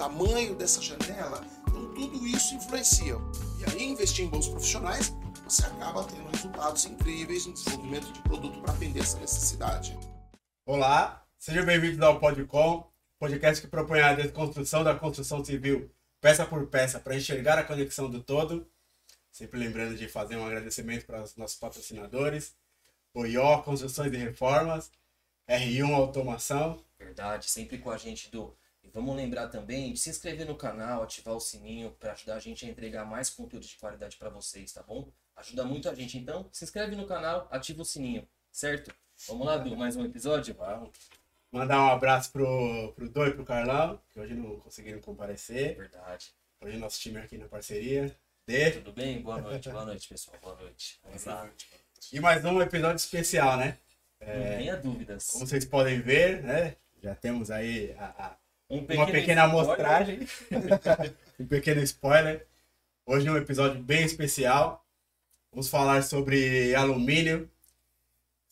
tamanho dessa janela. Então tudo isso influencia. E aí investir em bons profissionais, você acaba tendo resultados incríveis no desenvolvimento de produto para atender essa necessidade. Olá, sejam bem-vindos ao Podcom, podcast que propõe a desconstrução da construção civil peça por peça para enxergar a conexão do todo. Sempre lembrando de fazer um agradecimento para os nossos patrocinadores, OIO Construções e Reformas, R1 Automação. Verdade, sempre com a gente do. Vamos lembrar também de se inscrever no canal, ativar o sininho para ajudar a gente a entregar mais conteúdo de qualidade para vocês, tá bom? Ajuda muito a gente. Então, se inscreve no canal, ativa o sininho, certo? Vamos lá, Du, mais um episódio? Vamos. Mandar um abraço pro, pro Doi e pro Carlão, que hoje não conseguiram comparecer. Verdade. Hoje nosso time aqui na parceria. D. Tudo bem? Boa noite, boa noite, pessoal. Boa noite. Vamos lá. E mais um episódio especial, né? É, não tenha dúvidas. Como vocês podem ver, né? Já temos aí a, a, um uma pequena amostragem. um pequeno spoiler. Hoje é um episódio bem especial. Vamos falar sobre alumínio.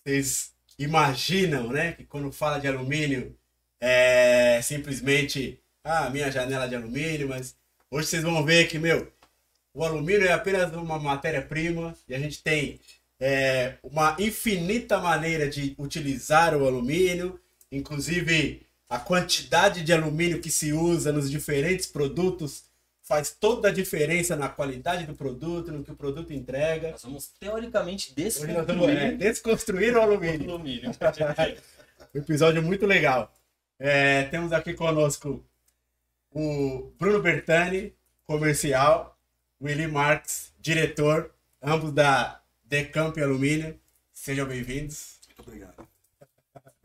Vocês imaginam, né? Que quando fala de alumínio é simplesmente ah, minha janela de alumínio, mas hoje vocês vão ver que, meu, o alumínio é apenas uma matéria-prima e a gente tem é, uma infinita maneira de utilizar o alumínio, inclusive a quantidade de alumínio que se usa nos diferentes produtos faz toda a diferença na qualidade do produto, no que o produto entrega. Nós vamos teoricamente desconstruir, é, desconstruir o alumínio. alumínio. um episódio muito legal. É, temos aqui conosco o Bruno Bertani, comercial, Willy Marques, diretor, ambos da Decamp Alumínio. Sejam bem-vindos. Muito obrigado.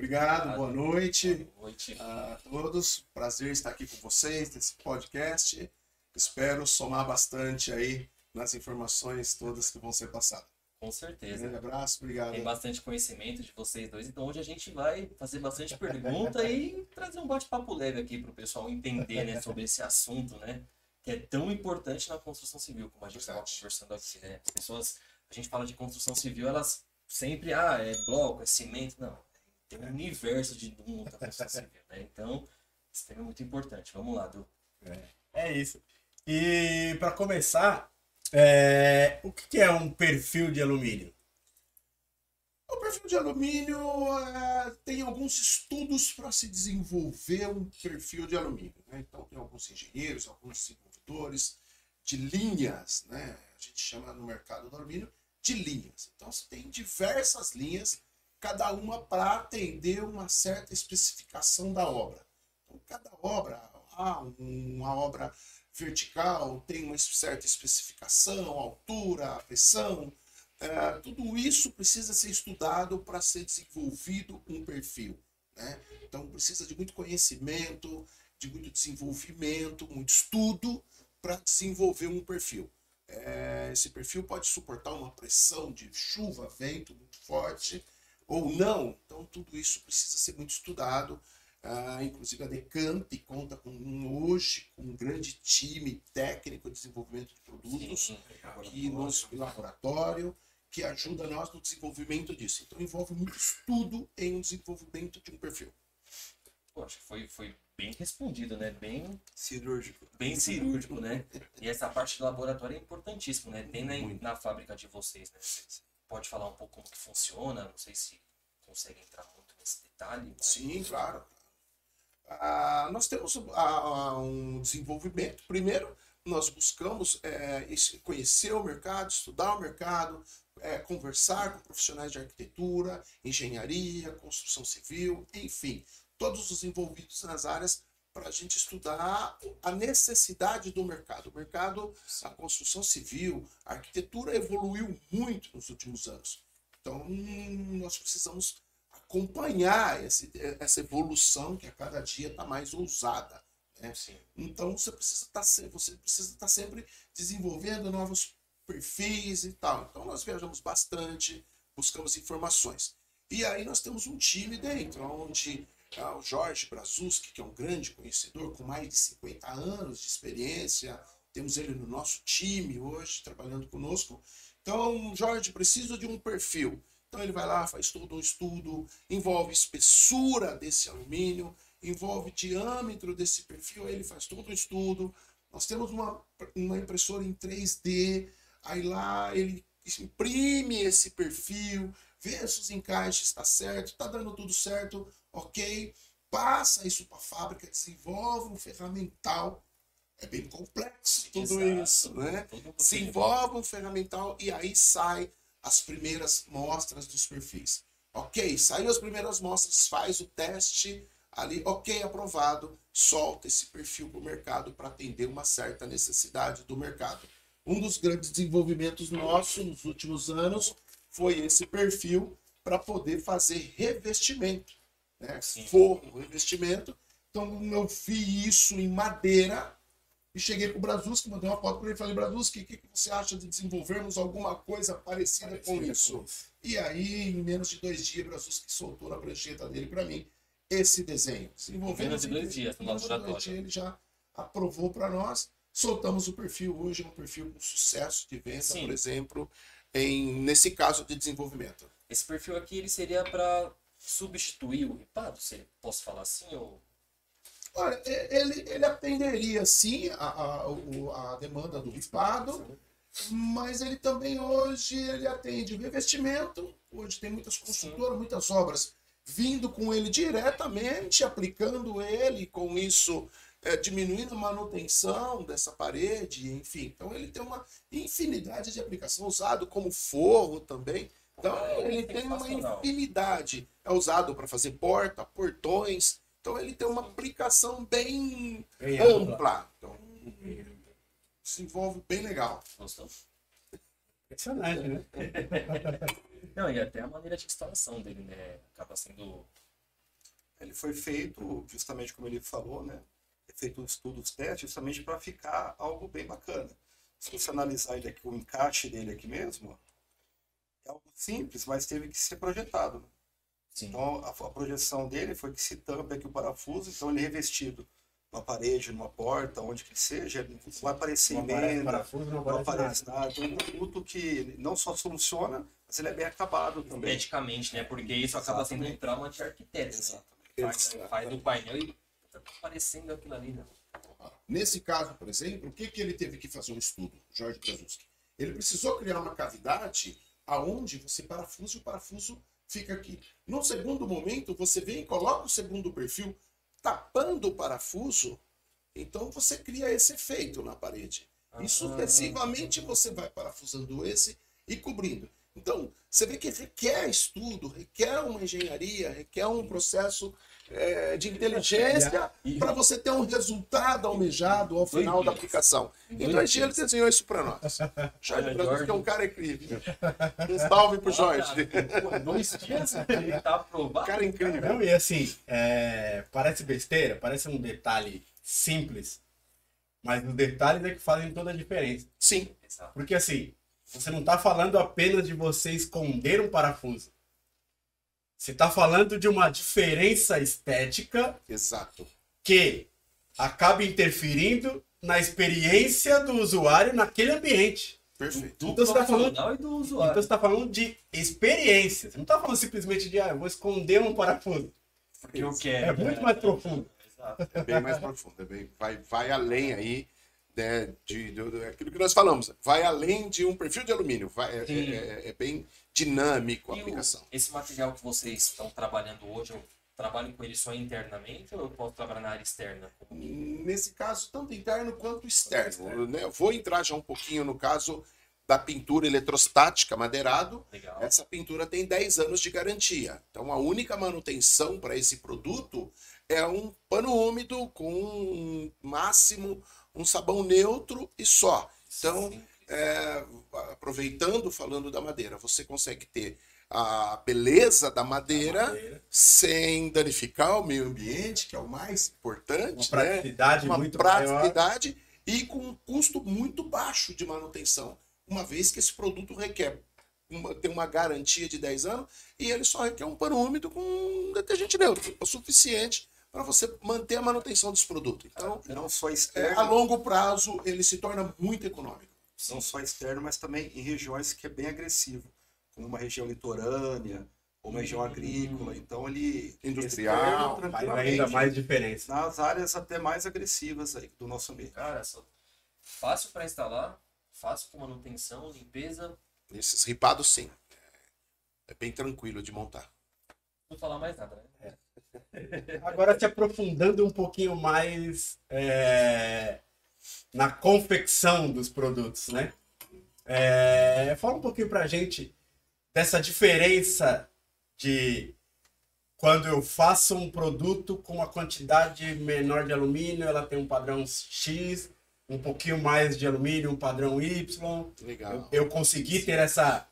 Obrigado, boa noite. Boa noite a todos. Prazer estar aqui com vocês nesse podcast. Espero somar bastante aí nas informações todas que vão ser passadas. Com certeza. Um grande abraço, obrigado. Tem bastante conhecimento de vocês dois, então hoje a gente vai fazer bastante pergunta e trazer um bate-papo leve aqui para o pessoal entender né, sobre esse assunto, né? Que é tão importante na construção civil, como a gente estava conversando aqui, né? As pessoas, a gente fala de construção civil, elas sempre, ah, é bloco, é cimento. Não, tem um universo de mundo da construção civil, né? Então, tema é muito importante. Vamos lá, Du. É, é isso. E para começar, é, o que é um perfil de alumínio? O perfil de alumínio é, tem alguns estudos para se desenvolver um perfil de alumínio. Né? Então, tem alguns engenheiros, alguns desenvolvedores de linhas, né? a gente chama no mercado do alumínio de linhas. Então, você tem diversas linhas, cada uma para atender uma certa especificação da obra. Então, cada obra, ah, uma obra vertical tem uma certa especificação, altura, pressão. É, tudo isso precisa ser estudado para ser desenvolvido um perfil. Né? Então precisa de muito conhecimento, de muito desenvolvimento, muito estudo para desenvolver um perfil. É, esse perfil pode suportar uma pressão de chuva, vento muito forte ou não. Então tudo isso precisa ser muito estudado ah, inclusive a Decamp conta com hoje com um grande time técnico de desenvolvimento de produtos Sim, aqui no laboratório que ajuda nós no desenvolvimento disso. Então envolve muito estudo em um desenvolvimento de um perfil. Pô, acho que foi, foi bem respondido, né? Bem cirúrgico. Bem cirúrgico, né? E essa parte do laboratório é importantíssima, né? Tem na, na fábrica de vocês, né? Você pode falar um pouco como que funciona, não sei se consegue entrar muito nesse detalhe. Mas... Sim, claro. Ah, nós temos ah, um desenvolvimento. Primeiro, nós buscamos é, conhecer o mercado, estudar o mercado, é, conversar com profissionais de arquitetura, engenharia, construção civil, enfim, todos os envolvidos nas áreas para a gente estudar a necessidade do mercado. O mercado, a construção civil, a arquitetura evoluiu muito nos últimos anos. Então, nós precisamos acompanhar esse, essa evolução que a cada dia está mais ousada. Né? Então você precisa estar tá, estar tá sempre desenvolvendo novos perfis e tal. Então nós viajamos bastante, buscamos informações. E aí nós temos um time dentro, onde ah, o Jorge Brazuski, que é um grande conhecedor, com mais de 50 anos de experiência, temos ele no nosso time hoje, trabalhando conosco. Então, Jorge, preciso de um perfil. Então ele vai lá, faz todo um estudo, envolve espessura desse alumínio, envolve diâmetro desse perfil, aí ele faz todo um estudo. Nós temos uma, uma impressora em 3D, aí lá ele imprime esse perfil, vê se os encaixes está certo, está dando tudo certo, ok, passa isso para a fábrica, desenvolve um ferramental, é bem complexo tudo Exato. isso, né? Desenvolve um ferramental e aí sai as primeiras mostras dos perfis. Ok, saiu as primeiras mostras, faz o teste ali, ok, aprovado, solta esse perfil para o mercado para atender uma certa necessidade do mercado. Um dos grandes desenvolvimentos nossos nos últimos anos foi esse perfil para poder fazer revestimento, né? forro, revestimento. Então eu fiz isso em madeira e cheguei para o Brazuski, mandei uma foto para ele e falei, Brazuski, o que, que, você acha de desenvolvermos alguma coisa parecida, parecida com isso? E aí, em menos de dois dias, Brazuski soltou na prancheta dele para mim esse desenho. Desenvolvendo menos de dois dias no laboratório. Ele já aprovou para nós. Soltamos o perfil hoje, é um perfil com sucesso de venda, Sim. por exemplo, em, nesse caso de desenvolvimento. Esse perfil aqui ele seria para substituir o ripado, se posso falar assim? Ou... Olha, ele, ele atenderia sim a, a, a demanda do ripado, mas ele também hoje ele atende o revestimento. Hoje tem muitas construtoras, muitas obras vindo com ele diretamente, aplicando ele, com isso é, diminuindo a manutenção dessa parede, enfim. Então ele tem uma infinidade de aplicação, usado como forro também. Então ele tem uma infinidade. É usado para fazer porta, portões. Então ele tem uma aplicação bem, bem ampla. Então se envolve bem legal. Gostou? Impressionante, né? Não, e até a maneira de instalação dele, né? Acaba sendo. Ele foi feito, justamente como ele falou, né? Feito um estudo, os testes, justamente para ficar algo bem bacana. Se você analisar ele aqui, o encaixe dele aqui mesmo, é algo simples, mas teve que ser projetado. Né? Então, a, a, projeção dele foi que se tampa aqui o parafuso, então ele é revestido numa parede, numa porta, onde que seja, não vai aparecer emenda, parafuso, não, não aparece nada. Então, é um produto que não só soluciona, mas ele é bem acabado também. Esteticamente, né? Porque isso Exatamente. acaba sendo um trauma de arquiteto. Né? Faz, faz o painel e tá aparecendo aquilo ali, né? Nesse caso, por exemplo, o que, que ele teve que fazer um estudo, Jorge Kazuski? Ele precisou criar uma cavidade aonde você parafusa o parafuso fica aqui. No segundo momento, você vem e coloca o segundo perfil tapando o parafuso, então você cria esse efeito na parede. E sucessivamente você vai parafusando esse e cobrindo. Então, você vê que requer estudo, requer uma engenharia, requer um processo é, de inteligência para você ter um resultado almejado ao final da aplicação. Então, Jorge ele desenhou isso para nós. Jorge Brasil, que é um cara incrível. Um salve pro Jorge. Dois dias ele tá aprovado. Cara incrível. Não, e assim, é, parece besteira, parece um detalhe simples, mas os detalhes é que fazem toda a diferença. Sim. Porque assim, você não está falando apenas de você esconder um parafuso. Você está falando de uma diferença estética. Exato. Que acaba interferindo na experiência do usuário naquele ambiente. Perfeito. Do, então, você está falando, do usuário. Então você está falando de experiência. Você não está falando simplesmente de, ah, eu vou esconder um parafuso. Porque eu quero. É muito né? mais profundo. É bem mais profundo. É bem, vai, vai além aí né, de, de, de, aquilo que nós falamos. Vai além de um perfil de alumínio. Vai, é, é, é, é bem dinâmico a e aplicação. O, esse material que vocês estão trabalhando hoje, eu trabalho com ele só internamente ou eu posso trabalhar na área externa? Nesse caso, tanto interno quanto externo. externo. Né? vou entrar já um pouquinho no caso da pintura eletrostática madeirado. Legal. Essa pintura tem 10 anos de garantia. Então a única manutenção para esse produto é um pano úmido com máximo um sabão neutro e só. Então, é, aproveitando, falando da madeira, você consegue ter a beleza da madeira, madeira, sem danificar o meio ambiente, que é o mais importante. Uma praticidade né? Uma muito praticidade maior. e com um custo muito baixo de manutenção, uma vez que esse produto requer uma, tem uma garantia de 10 anos e ele só requer um pano úmido com detergente neutro, o suficiente para você manter a manutenção desse produto. Então, não só é, a longo prazo ele se torna muito econômico não só externo, mas também em regiões que é bem agressivo. como uma região litorânea, ou uma região agrícola. Então ele Industrial, tranquilamente ainda mais diferença. nas áreas até mais agressivas aí do nosso meio. Cara, só fácil para instalar, fácil com manutenção, limpeza. Esses ripados, sim. É bem tranquilo de montar. Não vou falar mais nada, né? Agora te aprofundando um pouquinho mais é, na confecção dos produtos, né? É, fala um pouquinho pra gente dessa diferença de quando eu faço um produto com uma quantidade menor de alumínio, ela tem um padrão X, um pouquinho mais de alumínio, um padrão Y. Legal. Eu consegui ter essa,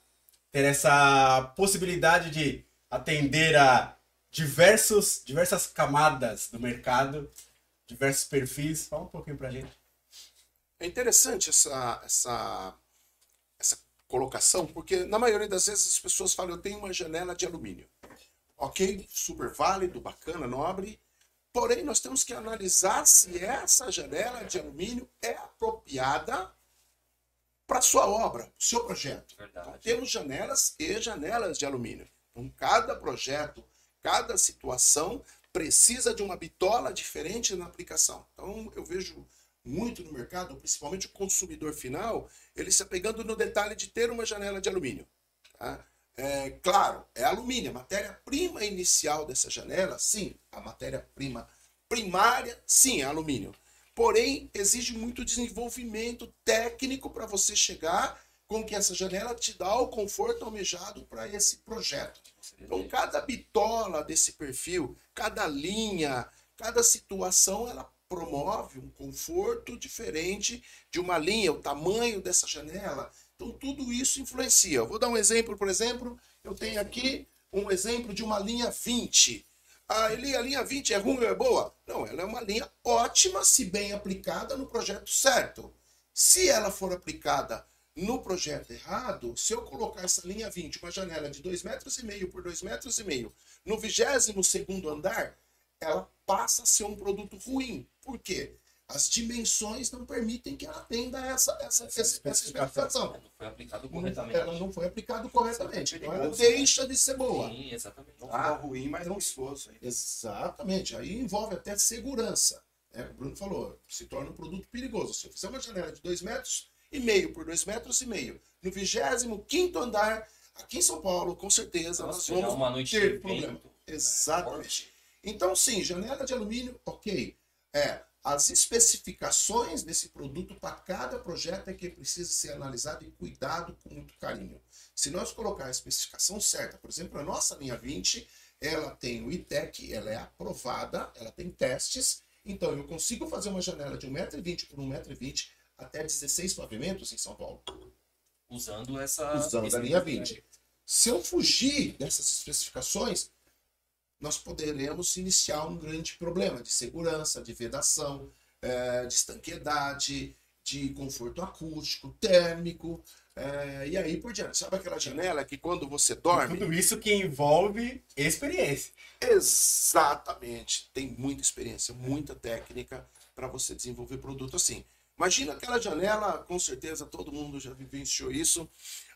ter essa possibilidade de atender a diversos, diversas camadas do mercado, diversos perfis. Fala um pouquinho pra gente. É interessante essa, essa, essa colocação, porque na maioria das vezes as pessoas falam, eu tenho uma janela de alumínio. Ok, super válido, bacana, nobre. Porém, nós temos que analisar se essa janela de alumínio é apropriada para sua obra, para o seu projeto. Então, temos janelas e janelas de alumínio. Então, cada projeto, cada situação precisa de uma bitola diferente na aplicação. Então, eu vejo muito no mercado, principalmente o consumidor final, ele se apegando no detalhe de ter uma janela de alumínio. Tá? É, claro, é alumínio. A matéria-prima inicial dessa janela, sim. A matéria-prima primária, sim, é alumínio. Porém, exige muito desenvolvimento técnico para você chegar com que essa janela te dá o conforto almejado para esse projeto. Então, cada bitola desse perfil, cada linha, cada situação, ela promove um conforto diferente de uma linha, o tamanho dessa janela. Então, tudo isso influencia. Eu vou dar um exemplo, por exemplo, eu tenho aqui um exemplo de uma linha 20. Ah, Eli, a linha 20 é ruim ou é boa? Não, ela é uma linha ótima se bem aplicada no projeto certo. Se ela for aplicada no projeto errado, se eu colocar essa linha 20, uma janela de 2,5 metros e meio por 2,5 metros e meio, no 22 segundo andar, ela passa a ser um produto ruim. Por quê? As dimensões não permitem que ela atenda essa, essa, essa, essa especificação. Não foi aplicado corretamente. Ela não foi aplicada corretamente. Então ela né? deixa de ser boa. Sim, exatamente. Não Ah, ruim, mas perigoso. hein? Exatamente. Aí envolve até segurança. né? O Bruno falou, se torna um produto perigoso. Se eu fizer uma janela de 2 metros e meio por 2 metros e meio, no 25 andar, aqui em São Paulo, com certeza, Nossa, nós vamos uma noite de ter problema. vento. Exatamente. Então, sim, janela de alumínio, ok. É, as especificações desse produto para cada projeto é que precisa ser analisado e cuidado com muito carinho. Se nós colocar a especificação certa, por exemplo, a nossa linha 20, ela tem o ITEC, ela é aprovada, ela tem testes, então eu consigo fazer uma janela de 1,20m por 1,20m até 16 pavimentos em São Paulo Usando essa. usando a linha 20. Se eu fugir dessas especificações, nós poderemos iniciar um grande problema de segurança, de vedação, eh, de estanqueidade, de conforto acústico, térmico, eh, e aí por diante. Sabe aquela janela que quando você dorme, Tudo isso que envolve experiência. Exatamente. Tem muita experiência, muita técnica para você desenvolver produto assim. Imagina aquela janela, com certeza todo mundo já vivenciou isso.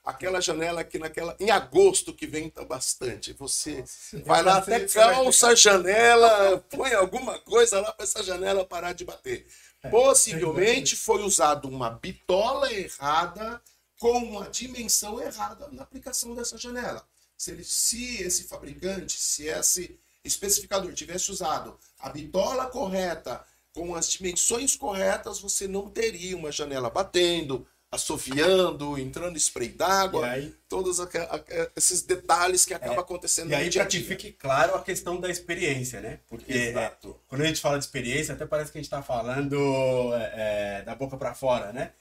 Aquela janela que naquela em agosto que venta bastante. Você vai lá até calça a janela, põe alguma coisa lá para essa janela parar de bater. Possivelmente foi usado uma bitola errada com uma dimensão errada na aplicação dessa janela. Se, ele, se esse fabricante, se esse especificador tivesse usado a bitola correta, com as dimensões corretas, você não teria uma janela batendo, assoviando, entrando spray d'água, todos aque- aque- esses detalhes que acabam acontecendo e aí para a que fique claro a questão da experiência, né? Porque é, quando a gente fala de experiência, até parece que a gente está falando é, é, da boca para fora, né?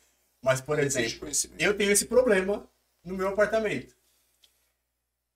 Mas, por Exige exemplo, eu tenho esse problema no meu apartamento.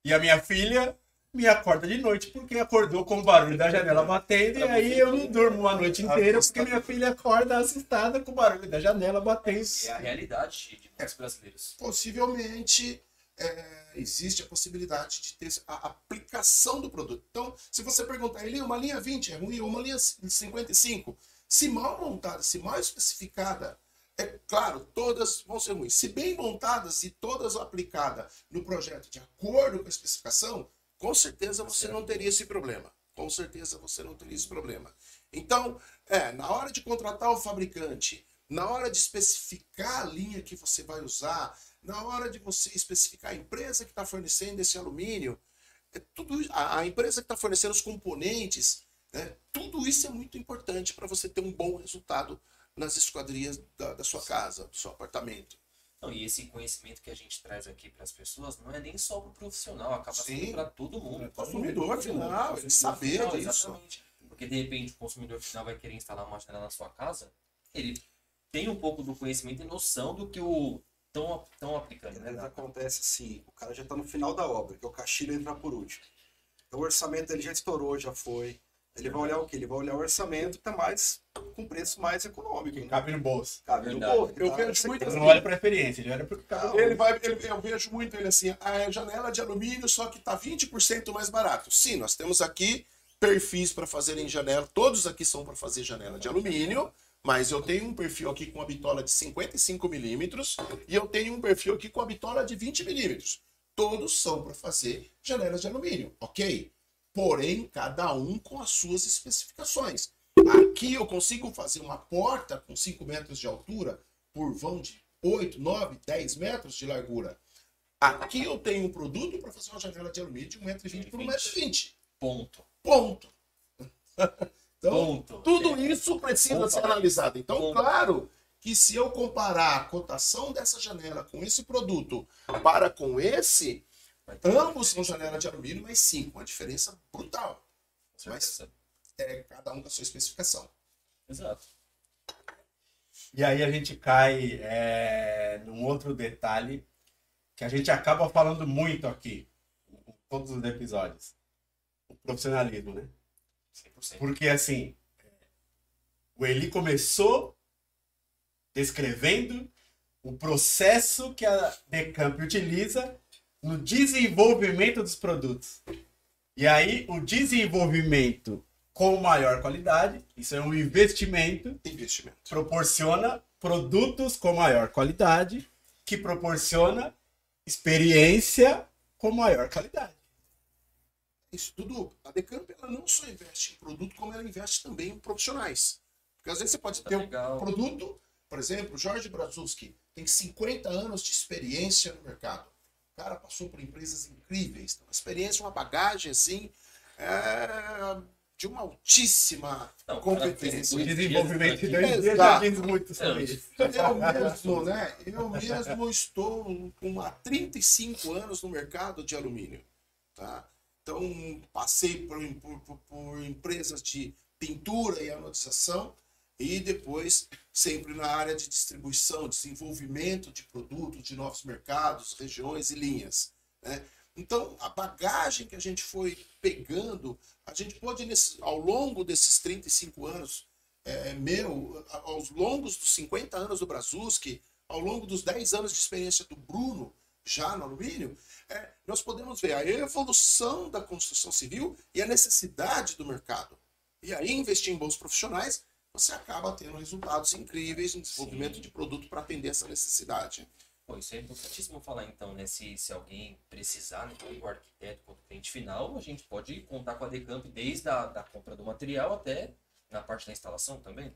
E a minha filha me acorda de noite porque acordou com o barulho da janela batendo e aí eu não durmo a noite inteira porque minha filha acorda assustada com o barulho da janela batendo. É a realidade de muitos brasileiros. possivelmente é, existe a possibilidade de ter a aplicação do produto. Então, se você perguntar, ele uma linha 20 é ruim ou uma linha 55, se mal montada, se mal especificada, É claro, todas vão ser ruins. Se bem montadas e todas aplicadas no projeto de acordo com a especificação, com certeza você não teria esse problema. Com certeza você não teria esse problema. Então, é, na hora de contratar o fabricante, na hora de especificar a linha que você vai usar, na hora de você especificar a empresa que está fornecendo esse alumínio, é tudo, a, a empresa que está fornecendo os componentes, né, tudo isso é muito importante para você ter um bom resultado nas esquadrias da, da sua casa, do seu apartamento. Não, e esse conhecimento que a gente traz aqui para as pessoas não é nem só para o profissional, acaba sendo para todo mundo. O consumidor final, ele saber final, disso. Exatamente. Porque de repente o consumidor final vai querer instalar uma janela na sua casa, ele tem um pouco do conhecimento e noção do que o estão aplicando. Né? Acontece assim, o cara já está no final da obra, que é o caixilho entrar por último. Então o orçamento dele já estourou, já foi. Ele vai olhar o quê? Ele vai olhar o orçamento que tá mais com preço mais econômico. Cabe no bolso. Cabe no bolso. Eu tá vejo muito assim. Não olha ele olha para cabe ele vai, ele, Eu vejo muito ele assim, a ah, é janela de alumínio, só que tá 20% mais barato. Sim, nós temos aqui perfis para fazer em janela, todos aqui são para fazer janela de alumínio, mas eu tenho um perfil aqui com a bitola de 55 milímetros e eu tenho um perfil aqui com a bitola de 20 milímetros. Todos são para fazer janelas de alumínio, ok? Porém cada um com as suas especificações. Aqui eu consigo fazer uma porta com 5 metros de altura por vão de 8, 9, 10 metros de largura. Aqui eu tenho um produto para fazer uma janela de alumínio de 1,20m por 1,20m. Ponto. Ponto. Então, Ponto. tudo é. isso precisa Ponto. ser analisado. Então, Ponto. claro que se eu comparar a cotação dessa janela com esse produto para com esse, Ambos são janela de alumínio, mas sim, com uma diferença brutal. Mas é cada um com a sua especificação. Exato. E aí a gente cai é, num outro detalhe que a gente acaba falando muito aqui, em todos os episódios. O profissionalismo, né? 100%. Porque assim, o Eli começou descrevendo o processo que a Decamp utiliza no desenvolvimento dos produtos. E aí, o desenvolvimento com maior qualidade, isso é um investimento, investimento. proporciona produtos com maior qualidade, que proporciona experiência com maior qualidade. Isso tudo, a Decamp ela não só investe em produto, como ela investe também em profissionais. Porque às vezes você pode tá ter legal. um produto, por exemplo, Jorge Brazuski tem 50 anos de experiência no mercado cara passou por empresas incríveis, uma experiência, uma bagagem assim, é, de uma altíssima Não, competência. O desenvolvimento de dois dias já diz muito sobre isso. Eu mesmo, né? Eu mesmo estou com há 35 anos no mercado de alumínio. Tá? Então, passei por, por, por empresas de pintura e anodização e depois sempre na área de distribuição, desenvolvimento de produtos, de novos mercados, regiões e linhas. Né? Então, a bagagem que a gente foi pegando, a gente nesse, ao longo desses 35 anos, é, meu, aos longos dos 50 anos do Brazuski, ao longo dos 10 anos de experiência do Bruno, já no alumínio, é, nós podemos ver a evolução da construção civil e a necessidade do mercado. E aí investir em bons profissionais você acaba tendo resultados incríveis no desenvolvimento Sim. de produto para atender essa necessidade. Bom, isso é importantíssimo falar então, né? Se, se alguém precisar, né, o arquiteto quanto cliente final, a gente pode contar com a Decamp desde a da compra do material até na parte da instalação também.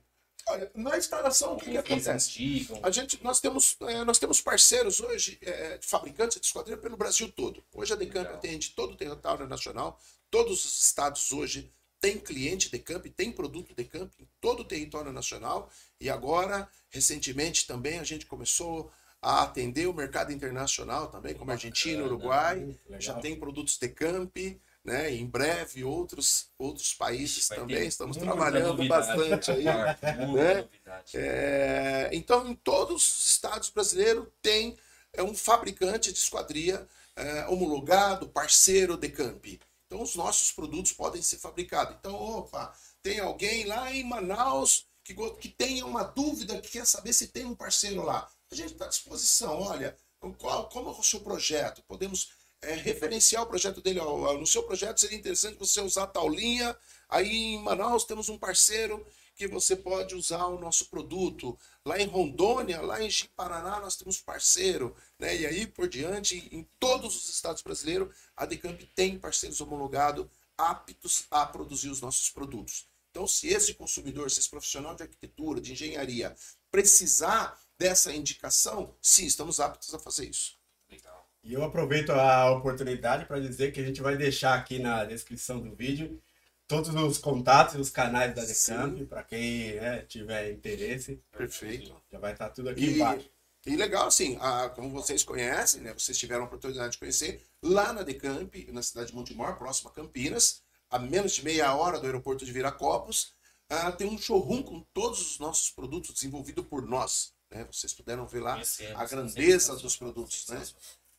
Olha, na instalação, o que, que acontece? A gente, nós, temos, é, nós temos parceiros hoje, é, de fabricantes de esquadrilha pelo Brasil todo. Hoje a Decamp atende todo o território nacional, todos os estados hoje tem cliente Decamp, tem produto Decamp em todo o território nacional e agora, recentemente também, a gente começou a atender o mercado internacional também, como Argentina, Uruguai, já tem produtos Decamp, né? Em breve outros outros países Vai também estamos trabalhando novidade. bastante aí, né? É, então, em todos os estados brasileiros tem é um fabricante de esquadria é, homologado, parceiro Decamp. Então, os nossos produtos podem ser fabricados. Então, opa, tem alguém lá em Manaus que, que tenha uma dúvida, que quer saber se tem um parceiro lá. A gente está à disposição. Olha, qual, como é o seu projeto? Podemos é, referenciar o projeto dele. no seu projeto seria interessante você usar tal linha. Aí em Manaus temos um parceiro que você pode usar o nosso produto. Lá em Rondônia, lá em Paraná, nós temos parceiro, né? E aí por diante, em todos os estados brasileiros, a Decamp tem parceiros homologados aptos a produzir os nossos produtos. Então, se esse consumidor, se esse profissional de arquitetura, de engenharia, precisar dessa indicação, sim, estamos aptos a fazer isso. Legal. E eu aproveito a oportunidade para dizer que a gente vai deixar aqui na descrição do vídeo todos os contatos e os canais da Decamp, para quem né, tiver interesse. Perfeito. Já vai estar tá tudo aqui e, embaixo. E legal, assim, a, como vocês conhecem, né, vocês tiveram a oportunidade de conhecer, lá na Decamp, na cidade de Montemor, próxima a Campinas, a menos de meia hora do aeroporto de Viracopos, uh, tem um showroom com todos os nossos produtos desenvolvido por nós. Né? Vocês puderam ver lá a grandeza dos produtos. Né?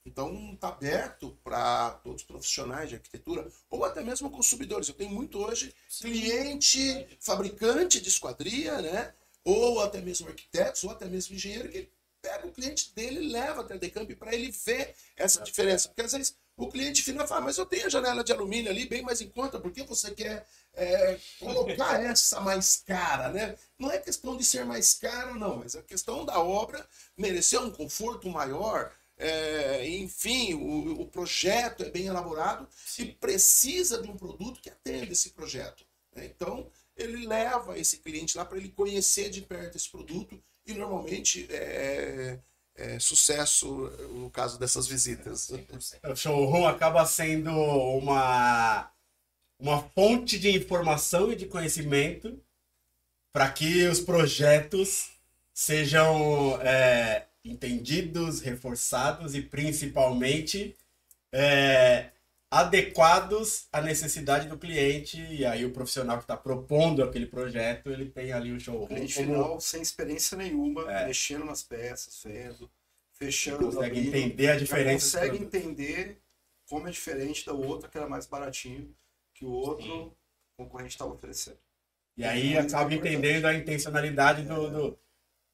Então, está aberto para todos os profissionais de arquitetura, ou até mesmo consumidores. Eu tenho muito hoje cliente, fabricante de esquadria, né? ou até mesmo arquitetos, ou até mesmo engenheiro, que pega o cliente dele e leva até a Decamp para ele ver essa diferença. Porque às vezes o cliente final fala, mas eu tenho a janela de alumínio ali bem mais em conta, por que você quer é, colocar essa mais cara, né? Não é questão de ser mais cara, não, mas é questão da obra merecer um conforto maior, é, enfim, o, o, projeto é bem elaborado Sim. e precisa de um produto que atenda esse projeto. Né? Então, ele leva esse cliente lá para ele conhecer de perto esse produto e normalmente é, é, sucesso no caso dessas visitas. O showroom acaba sendo uma, uma fonte de informação e de conhecimento para que os projetos sejam é, entendidos, reforçados e principalmente é, adequados à necessidade do cliente e aí o profissional que está propondo aquele projeto ele tem ali o showroom. O cliente como... final sem experiência nenhuma, é. mexendo nas peças, vendo, fechando. Consegue abrindo, entender a diferença. Consegue entender como é diferente da outra que era mais baratinho que o outro Sim. concorrente estava oferecendo. E aí acaba entendendo a intencionalidade é. do, do,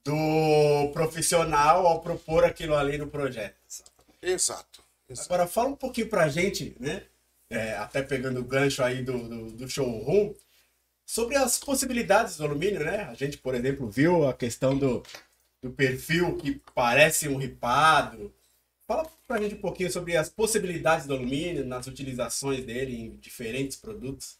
do profissional ao propor aquilo ali no projeto. Exato. Agora fala um pouquinho pra gente, né? É, até pegando o gancho aí do, do, do, showroom, sobre as possibilidades do alumínio, né? A gente, por exemplo, viu a questão do, do perfil que parece um ripado. Fala pra gente um pouquinho sobre as possibilidades do alumínio, nas utilizações dele em diferentes produtos.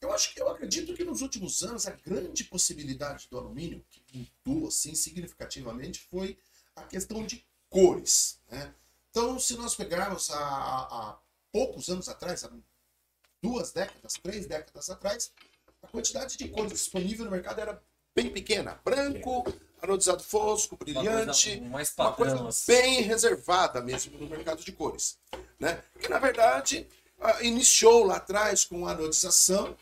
Eu acho que eu acredito que nos últimos anos a grande possibilidade do alumínio, que mudou assim significativamente, foi a questão de cores, né? Então, se nós pegarmos há, há poucos anos atrás, há duas décadas, três décadas atrás, a quantidade de cores disponível no mercado era bem pequena. Branco, anodizado fosco, brilhante, uma coisa, uma coisa assim. bem reservada mesmo no mercado de cores. Né? Que, na verdade, iniciou lá atrás com a anodização,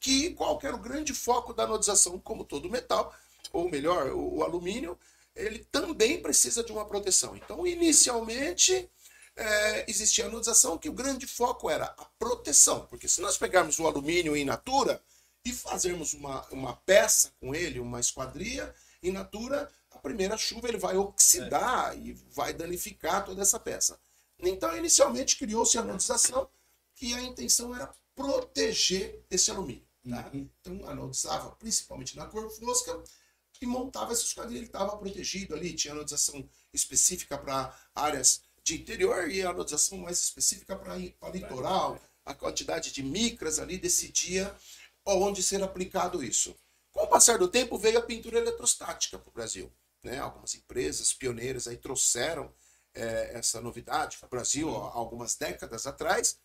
que qual era o grande foco da anodização, como todo metal, ou melhor, o, o alumínio, ele também precisa de uma proteção. Então, inicialmente, é, existia a anodização que o grande foco era a proteção, porque se nós pegarmos o alumínio in natura e fazermos uma, uma peça com ele, uma esquadria in natura, a primeira chuva ele vai oxidar é. e vai danificar toda essa peça. Então, inicialmente, criou-se a anodização, que a intenção era proteger esse alumínio. Tá? Uhum. Então, anodizava principalmente na cor fosca, e montava esses quadrinhos. Ele estava protegido ali, tinha anotação específica para áreas de interior e anotação mais específica para litoral. A quantidade de micras ali decidia onde ser aplicado isso. Com o passar do tempo, veio a pintura eletrostática para o Brasil. Né? Algumas empresas pioneiras aí trouxeram é, essa novidade para o Brasil há algumas décadas atrás.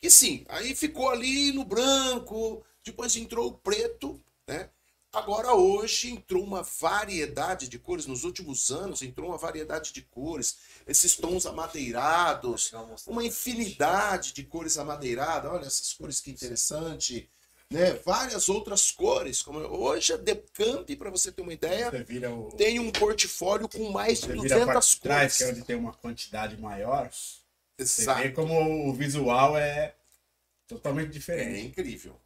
E sim, aí ficou ali no branco, depois entrou o preto, né? Agora, hoje, entrou uma variedade de cores, nos últimos anos, entrou uma variedade de cores, esses tons amadeirados, uma infinidade de cores amadeiradas, olha essas cores que interessante, né? Várias outras cores, como hoje a Decamp, para você ter uma ideia, o... tem um portfólio com mais de 200 cores. Trás, que é onde tem uma quantidade maior. Exato. Você vê como o visual é totalmente diferente. É incrível.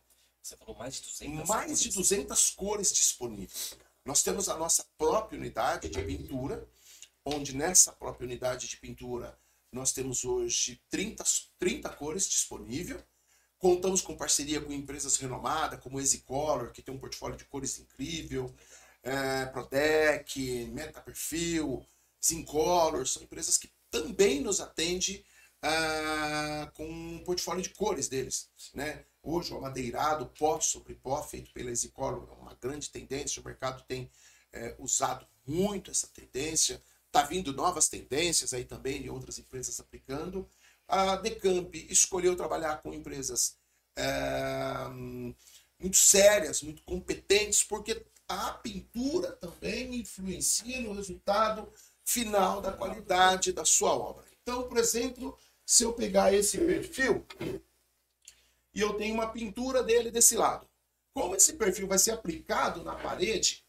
Você falou mais de 200 Mais cores. de 200 cores disponíveis. Nós temos a nossa própria unidade de pintura, onde nessa própria unidade de pintura nós temos hoje 30, 30 cores disponíveis. Contamos com parceria com empresas renomadas, como Easycolor, que tem um portfólio de cores incrível, é, Prodec, Metaperfil, Zincolor, são empresas que também nos atendem ah, com um portfólio de cores deles. Né? Hoje, o amadeirado pó sobre pó, feito pela Easycolor, é uma grande tendência, o mercado tem é, usado muito essa tendência, está vindo novas tendências aí também de outras empresas aplicando. A Decamp escolheu trabalhar com empresas é, muito sérias, muito competentes, porque a pintura também influencia no resultado final da qualidade da sua obra. Então, por exemplo, se eu pegar esse perfil e eu tenho uma pintura dele desse lado, como esse perfil vai ser aplicado na parede,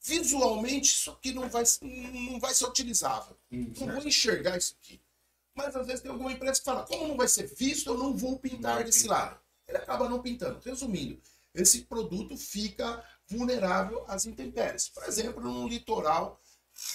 visualmente isso aqui não vai, não vai ser utilizável. Não vou enxergar isso aqui. Mas às vezes tem alguma empresa que fala, como não vai ser visto, eu não vou pintar desse lado. Ele acaba não pintando. Resumindo, esse produto fica vulnerável às intempéries. Por exemplo, num litoral,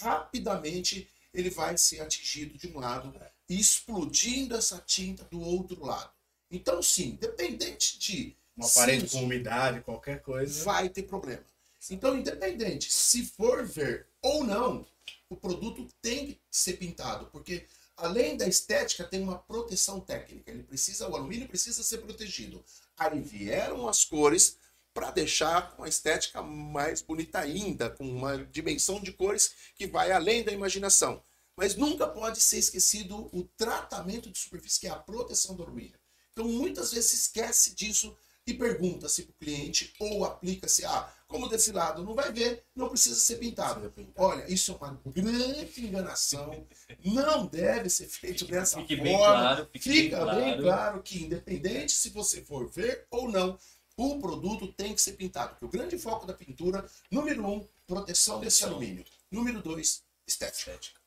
rapidamente ele vai ser atingido de um lado e explodindo essa tinta do outro lado. Então, sim, dependente de. Uma parede com umidade, qualquer coisa. Vai ter problema. Então, independente se for ver ou não, o produto tem que ser pintado, porque além da estética, tem uma proteção técnica. Ele precisa, o alumínio precisa ser protegido. Aí vieram as cores para deixar com a estética mais bonita ainda, com uma dimensão de cores que vai além da imaginação. Mas nunca pode ser esquecido o tratamento de superfície, que é a proteção do alumínio. Então, muitas vezes esquece disso e pergunta-se para o cliente ou aplica-se, ah, como desse lado não vai ver, não precisa ser pintado. Olha, isso é uma grande enganação. Não deve ser feito dessa fique forma. Bem claro, fique Fica bem, bem claro. claro que, independente se você for ver ou não, o produto tem que ser pintado. Porque o grande foco da pintura, número um, proteção desse alumínio. Número dois, estética. Estética.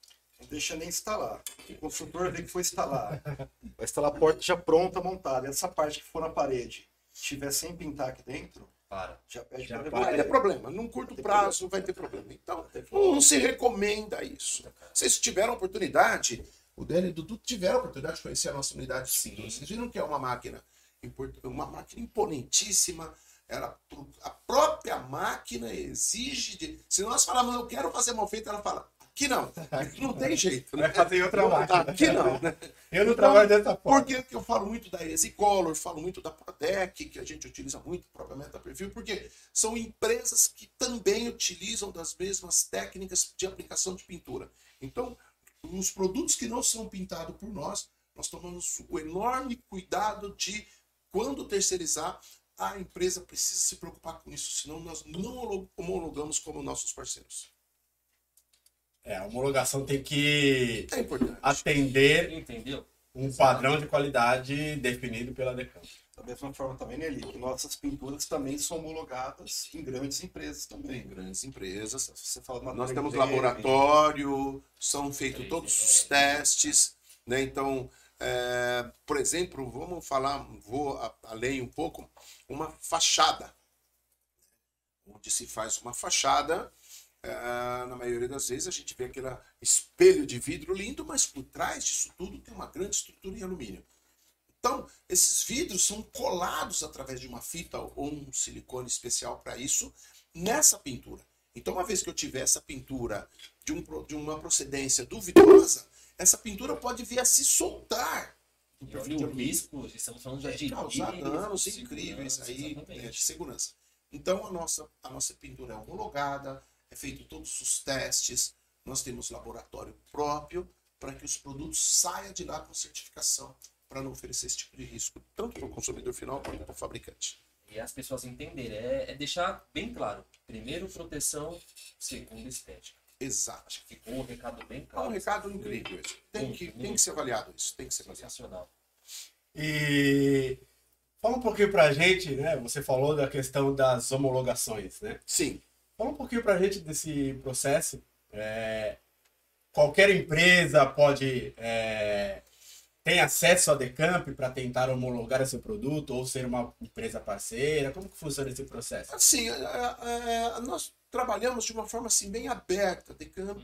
Não deixa nem instalar. O consultor vê que foi instalar. Vai instalar a porta já pronta, montada. Essa parte que for na parede, tiver sem pintar aqui dentro, Para. já pede Já para. Vai ter problema. Num curto prazo vai ter problema. Então, não se recomenda isso. Vocês tiveram oportunidade, o Dani e o Dudu tiveram oportunidade de conhecer a nossa unidade sim. Vocês viram que é uma máquina, uma máquina imponentíssima. Ela, a própria máquina exige de. Se nós falarmos, eu quero fazer mal feito, ela fala, aqui não. Não tem jeito. Né? Fazer em outra máquina. Aqui não, né? Eu não Então, trabalho dessa forma. Por que que eu falo muito da Easycolor, falo muito da Prodec, que a gente utiliza muito, propriamente da Perfil, porque são empresas que também utilizam das mesmas técnicas de aplicação de pintura. Então, os produtos que não são pintados por nós, nós tomamos o enorme cuidado de, quando terceirizar, a empresa precisa se preocupar com isso, senão nós não homologamos como nossos parceiros. É, a homologação tem que É atender Entendeu? um padrão de qualidade definido pela Decamp. Da mesma forma também, Nelly, que nossas pinturas também são homologadas em grandes empresas também. Tem grandes empresas, Se você fala uma Nós temos Lab, laboratório, são feitos todos os testes, né? Então, é, por exemplo, vamos falar, vou a- além um pouco, uma fachada. Onde se faz uma fachada, é, na maioria das vezes a gente vê aquele espelho de vidro lindo, mas por trás disso tudo tem uma grande estrutura em alumínio. Então, esses vidros são colados através de uma fita ou um silicone especial para isso nessa pintura. Então, uma vez que eu tiver essa pintura de, um de uma procedência duvidosa, essa pintura pode vir a se soltar. do E perfil de alumínio. risco, estamos falando já É, de causar danos segurança, incríveis aí né, de segurança. Então a nossa, a nossa pintura é homologada, é feito todos os testes, nós temos laboratório próprio para que os produtos saiam de lá com certificação para não oferecer esse tipo de risco, tanto para o consumidor final quanto para o fabricante. E as pessoas entenderem. É, é deixar bem claro. Primeiro, proteção. Segundo, estética. Exato. Acho que ficou um recado bem É claro. um recado incrível esse. Tem que, tem que ser avaliado isso, tem que ser avaliado. Sensacional. E fala um pouquinho pra gente, né? Você falou da questão das homologações, né? Sim, Fala um pouquinho pra gente desse processo. É, qualquer empresa pode é, tem acesso à Decamp para tentar homologar seu produto ou ser uma empresa parceira? Como que funciona esse processo? Assim, é, é, nós trabalhamos de uma forma assim bem aberta. A Decamp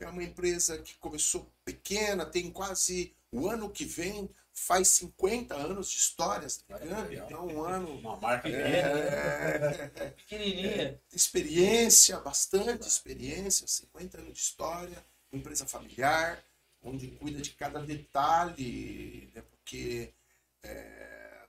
é uma empresa que começou pequena, tem quase O ano que vem faz 50 anos de histórias Decamp, então um ano. Uma marca É, Pequenininha. experiência, bastante experiência, 50 anos de história, uma empresa familiar, onde cuida de cada detalhe, né, porque é,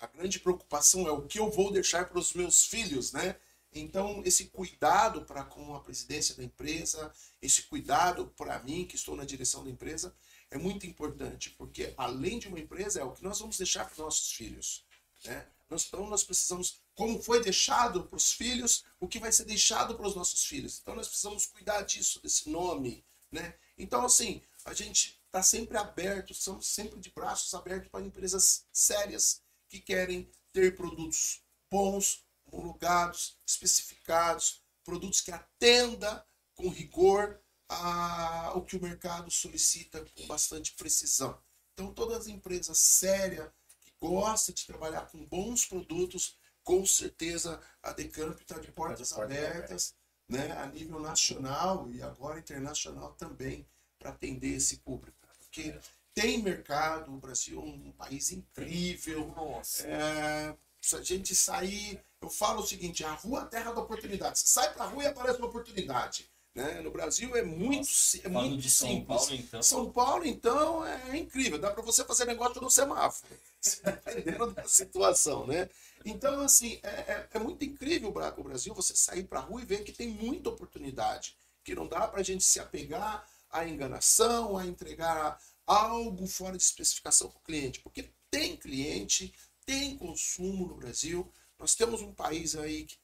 a grande preocupação é o que eu vou deixar para os meus filhos, né? Então, esse cuidado para com a presidência da empresa, esse cuidado para mim, que estou na direção da empresa, é muito importante, porque além de uma empresa, é o que nós vamos deixar para os nossos filhos. Né? Então, nós precisamos, como foi deixado para os filhos, o que vai ser deixado para os nossos filhos. Então, nós precisamos cuidar disso, desse nome. Né? Então, assim, a gente está sempre aberto, estamos sempre de braços abertos para empresas sérias que querem ter produtos bons, homologados, especificados, produtos que atenda com rigor a, o que o mercado solicita com bastante precisão. Então, todas as empresas sérias que gostam de trabalhar com bons produtos, com certeza a Decamp está de portas abertas, né, a nível nacional e agora internacional também, para atender esse público. Porque tem mercado, o Brasil é um país incrível. Nossa. É, se a gente sair, eu falo o seguinte, a rua é a terra da oportunidade. Você sai para a rua e aparece uma oportunidade. Né? No Brasil é muito, Nossa, é muito de São simples. Paulo, então. São Paulo, então, é incrível. Dá para você fazer negócio no semáforo, dependendo da situação, né? Então, assim, é, é, é muito incrível o Brasil você sair para a rua e ver que tem muita oportunidade. Que não dá para a gente se apegar à enganação, a entregar algo fora de especificação para o cliente. Porque tem cliente, tem consumo no Brasil. Nós temos um país aí que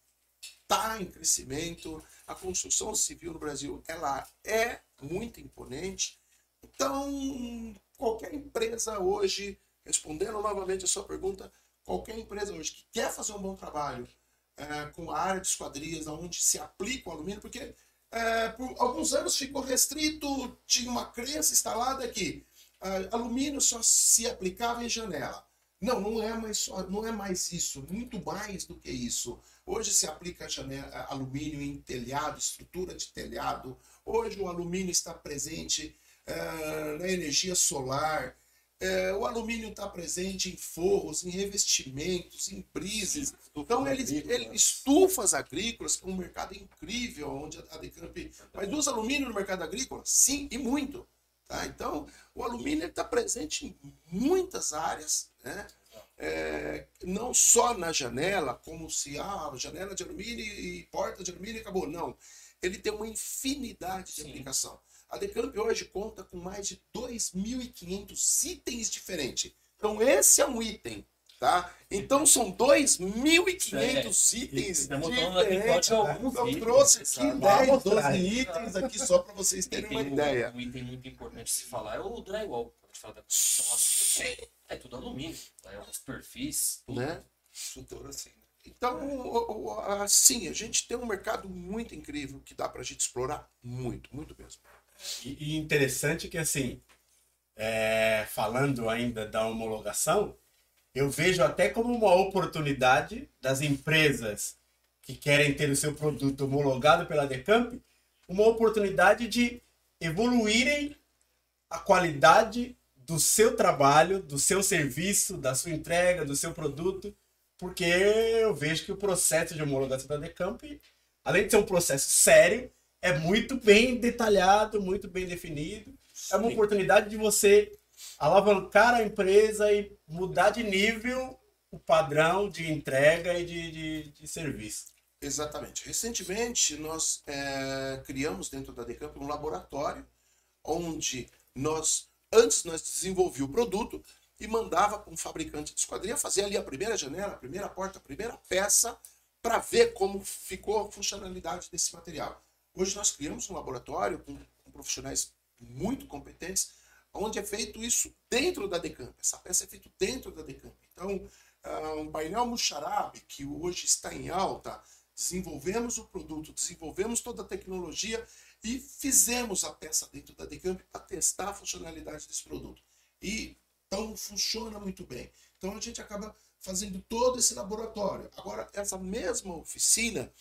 está em crescimento. A construção civil no Brasil ela é muito imponente. Então, qualquer empresa hoje, respondendo novamente a sua pergunta, qualquer empresa hoje que quer fazer um bom trabalho é, com a área de esquadrias, onde se aplica o alumínio, porque é, por alguns anos ficou restrito, tinha uma crença instalada que ah, alumínio só se aplicava em janela. Não, não é mais só, não é mais isso, muito mais do que isso. Hoje se aplica janela, alumínio em telhado, estrutura de telhado. Hoje o alumínio está presente eh, na energia solar. Eh, o alumínio está presente em forros, em revestimentos, em brises. Então ele, ele estufas agrícolas, que é um mercado incrível, onde a Decamp. Mas usa alumínio no mercado agrícola? Sim, e muito. Tá? Então, o alumínio está presente em muitas áreas, né? É, não só na janela, como se ah, janela de alumínio e porta de alumínio acabou. Não. Ele tem uma infinidade de Sim. aplicação. A Decamp hoje conta com mais de 2.500 itens diferentes. Então, esse é um item. Tá? Então são 2.500 itens Estamos falando aqui diferentes. alguns Eu itens, trouxe aqui sabe? 10, Vamos 12 mostrar. itens aqui só para vocês terem uma um, ideia. um item muito importante de se falar é o drywall. Quando a gente fala da construção assim, é tudo alumínio. Tá? É os perfis, tudo. Né? Estrutura assim. né? Então, assim, a gente tem um mercado muito incrível que dá para a gente explorar muito, muito mesmo. E, e interessante que, assim, é, falando ainda da homologação, eu vejo até como uma oportunidade das empresas que querem ter o seu produto homologado pela Decamp, uma oportunidade de evoluírem a qualidade do seu trabalho, do seu serviço, da sua entrega, do seu produto, porque eu vejo que o processo de homologação da Decamp, além de ser um processo sério, é muito bem detalhado, muito bem definido. É uma Sim. oportunidade de você alavancar a empresa e mudar de nível o padrão de entrega e de, de, de serviço. Exatamente. Recentemente, nós é, criamos dentro da Decamp um laboratório onde nós, antes nós desenvolvíamos o produto e mandava para um fabricante de esquadria fazer ali a primeira janela, a primeira porta, a primeira peça para ver como ficou a funcionalidade desse material. Hoje nós criamos um laboratório com, com profissionais muito competentes, onde é feito isso dentro da Decamp. Essa peça é feita dentro da Decamp. Então, ah, um painel Muxarabe, que hoje está em alta, desenvolvemos o produto, desenvolvemos toda a tecnologia e fizemos a peça dentro da Decamp para testar a funcionalidade desse produto. E então funciona muito bem. Então a gente acaba fazendo todo esse laboratório. Agora, essa mesma oficina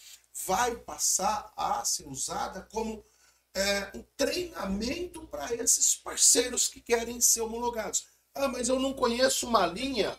vai passar a ser usada como é, um treinamento para esses parceiros que querem ser homologados. Ah, mas eu não conheço uma linha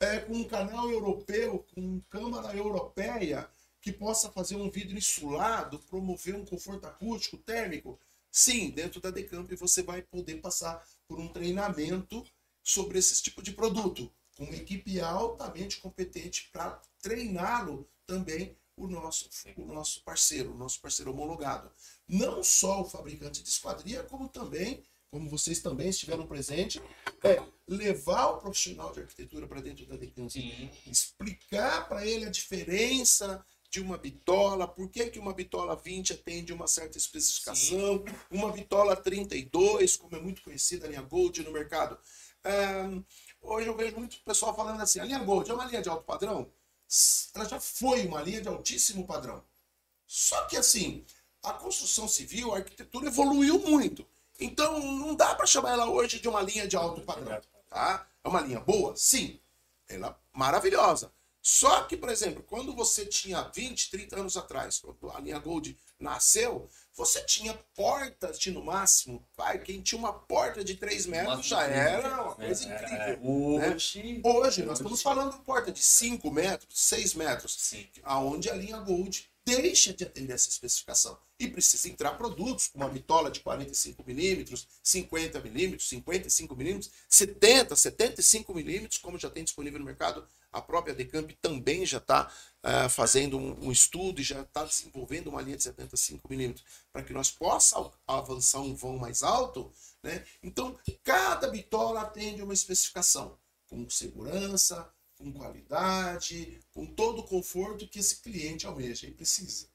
é, com um canal europeu, com câmara europeia, que possa fazer um vidro insulado, promover um conforto acústico, térmico. Sim, dentro da Decamp você vai poder passar por um treinamento sobre esse tipo de produto, com uma equipe altamente competente para treiná-lo também o nosso, o nosso parceiro, o nosso parceiro homologado. Não só o fabricante de esquadria, como também, como vocês também estiveram presentes, é levar o profissional de arquitetura para dentro da Decamp, explicar para ele a diferença de uma bitola, por que, que uma bitola 20 atende uma certa especificação, Sim. uma bitola 32, como é muito conhecida a linha Gold no mercado. Hoje eu vejo muito pessoal falando assim, a linha Gold é uma linha de alto padrão? Ela já foi uma linha de altíssimo padrão. Só que assim, a construção civil, a arquitetura evoluiu muito. Então não dá para chamar ela hoje de uma linha de alto padrão. Tá? É uma linha boa? Sim. Ela é maravilhosa. Só que, por exemplo, quando você tinha 20, 30 anos atrás, quando a linha Gold nasceu, você tinha portas de, no máximo, vai, quem tinha uma porta de 3 metros já era uma coisa é, incrível. É, hoje, né? hoje, nós estamos falando de porta de 5 metros, 6 metros, Sim. aonde a linha Gold deixa de atender essa especificação e precisa entrar produtos com uma bitola de 45 milímetros, 50 milímetros, 55 milímetros, 70, 75 milímetros, como já tem disponível no mercado. A própria Decamp também já está uh, fazendo um, um, estudo e já está desenvolvendo uma linha de 75 milímetros para que nós possamos avançar um vão mais alto. Né? Então, cada bitola atende uma especificação com segurança, com qualidade, com todo o conforto que esse cliente almeja e precisa.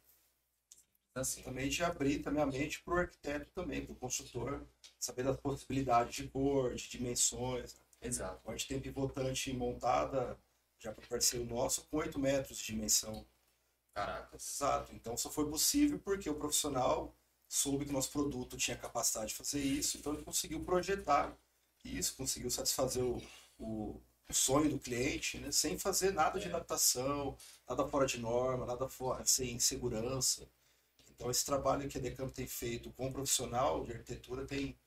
Assim, também de abrir também a mente para o arquiteto também, para o consultor, saber das possibilidades de cor, de dimensões. Exato. Gente tem pivotante montada, já para parceiro nosso, com 8 metros de dimensão. Caraca. Exato. Então só foi possível porque o profissional soube que nosso produto tinha capacidade de fazer isso, então ele conseguiu projetar isso, conseguiu satisfazer o, o o sonho do cliente, né? sem fazer nada de é. adaptação, nada fora de norma, nada fora, sem segurança. Então esse trabalho que a Decamp tem feito com o profissional de arquitetura tem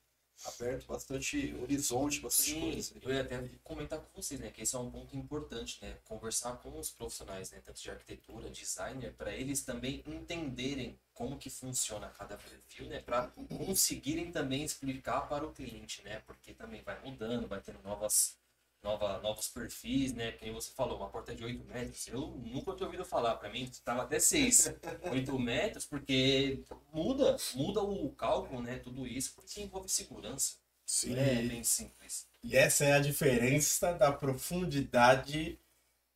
aberto bastante horizonte, bastante Sim, coisa. Eu ia até comentar com vocês, né, que esse é um ponto importante, né, conversar com os profissionais, né, tanto de arquitetura, designer, para eles também entenderem como que funciona cada perfil, né, para conseguirem também explicar para o cliente, né, porque também vai mudando, vai tendo novas nova, novos perfis, né? Quem você falou, uma porta de 8 metros. Eu nunca tinha ouvido falar, para mim estava até 6. 8 metros, porque muda, muda o cálculo, né? Tudo isso, porque envolve segurança. Sim. É bem simples. E essa é a diferença da profundidade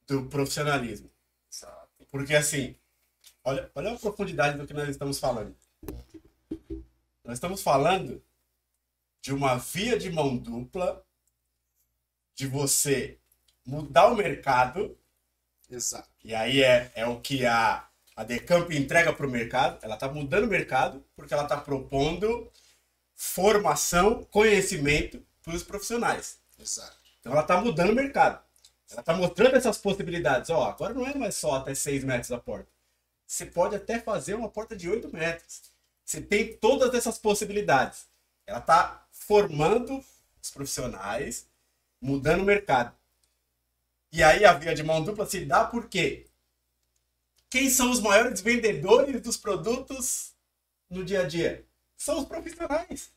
do profissionalismo. Exato. Porque assim, olha, olha a profundidade do que nós estamos falando. Nós estamos falando de uma via de mão dupla de você mudar o mercado. Exato. E aí é, é o que a, a Decamp entrega para o mercado. Ela está mudando o mercado porque ela está propondo formação, conhecimento para os profissionais. Exato. Então ela está mudando o mercado. Ela está mostrando essas possibilidades. Ó, agora não é mais só até 6 metros a porta. Você pode até fazer uma porta de 8 metros. Você tem todas essas possibilidades. Ela está formando os profissionais mudando o mercado. E aí a via de mão dupla se dá porque quem são os maiores vendedores dos produtos no dia a dia? São os profissionais.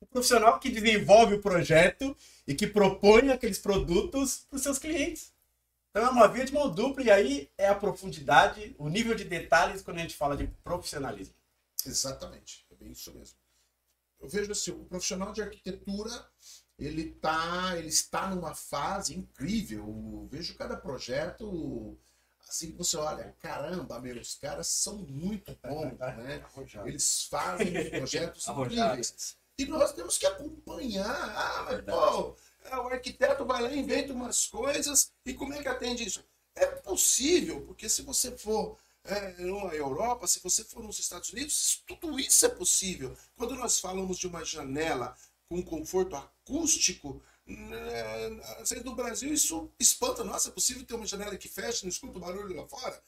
O profissional que desenvolve o projeto e que propõe aqueles produtos para os seus clientes. Então é uma via de mão dupla e aí é a profundidade, o nível de detalhes quando a gente fala de profissionalismo. Exatamente, é bem isso mesmo. Eu vejo assim, o profissional de arquitetura ele tá, ele está numa fase incrível. Eu vejo cada projeto assim que você olha, caramba, meu, os caras são muito bons, né? Eles fazem projetos incríveis. E nós temos que acompanhar. Ah, mas pô, é, o arquiteto vai lá e inventa umas coisas e como é que atende isso? É possível, porque se você for é, na Europa, se você for nos Estados Unidos, tudo isso é possível. Quando nós falamos de uma janela com conforto acústico, né, saindo do Brasil, isso espanta. Nossa, é possível ter uma janela que fecha, não escuta o barulho lá fora?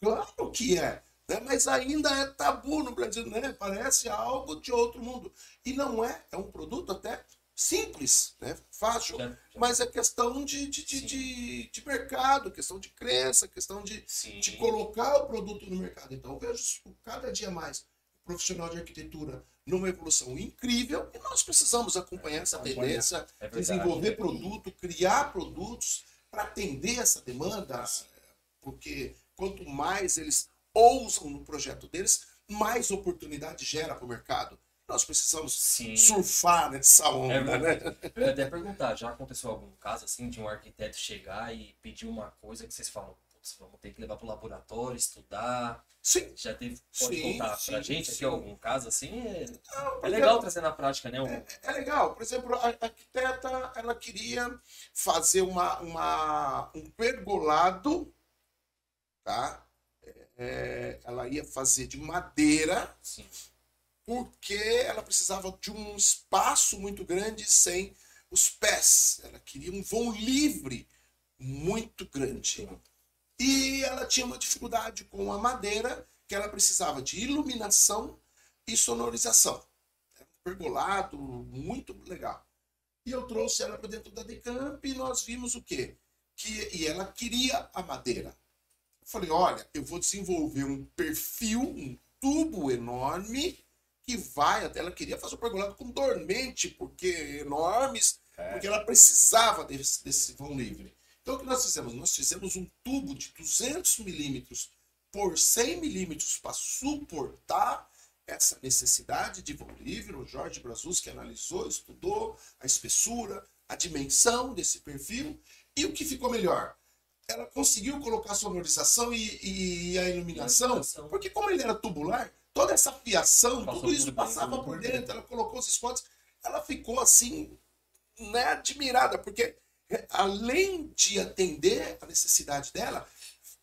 Claro que é. né? mas ainda é tabu no Brasil, né? Parece algo de outro mundo. E não é, é um produto até simples, né? fácil, já, já. mas é questão de, de, de, de, de, mercado, questão de crença, questão de, de colocar o produto no mercado. Então eu vejo cada dia mais o profissional de arquitetura numa evolução incrível e nós precisamos acompanhar essa tendência, é desenvolver produto, criar produtos para atender essa demanda, porque quanto mais eles ousam no projeto deles, mais oportunidade gera para o mercado. Nós precisamos Sim. surfar nessa onda, é, né? Eu ia até perguntar, já aconteceu algum caso assim de um arquiteto chegar e pedir uma coisa que vocês falam, vamos ter que levar para o laboratório, estudar. Sim. Já teve, pode sim, contar sim, pra gente sim. aqui algum caso assim? É, Não, é legal trazer na prática, né? Um... É, é, legal. Por exemplo, a arquiteta, ela queria fazer uma, uma, um pergolado, tá? É, ela ia fazer de madeira, Sim. porque ela precisava de um espaço muito grande sem os pés. Ela queria um vão livre muito grande. E ela tinha uma dificuldade com a madeira, que ela precisava de iluminação e sonorização. Era um pergolado muito legal. E eu trouxe ela para dentro da Decamp e nós vimos o quê? Que, e ela queria a madeira. Eu falei, olha, eu vou desenvolver um perfil, um tubo enorme que vai até. Ela queria fazer o pergolado com dormente, porque enormes, é. porque ela precisava desse, desse vão livre. Então o que nós fizemos? Nós fizemos um tubo de 200 milímetros por 100 milímetros para suportar essa necessidade de livre. O Jorge Brasus que analisou, estudou a espessura, a dimensão desse perfil. E o que ficou melhor? Ela conseguiu colocar a sonorização e, e a iluminação, iluminação, porque como ele era tubular, toda essa fiação, Passou tudo isso passava por dentro. Ela colocou os spots, ela ficou assim, né, admirada, porque além de atender a necessidade dela,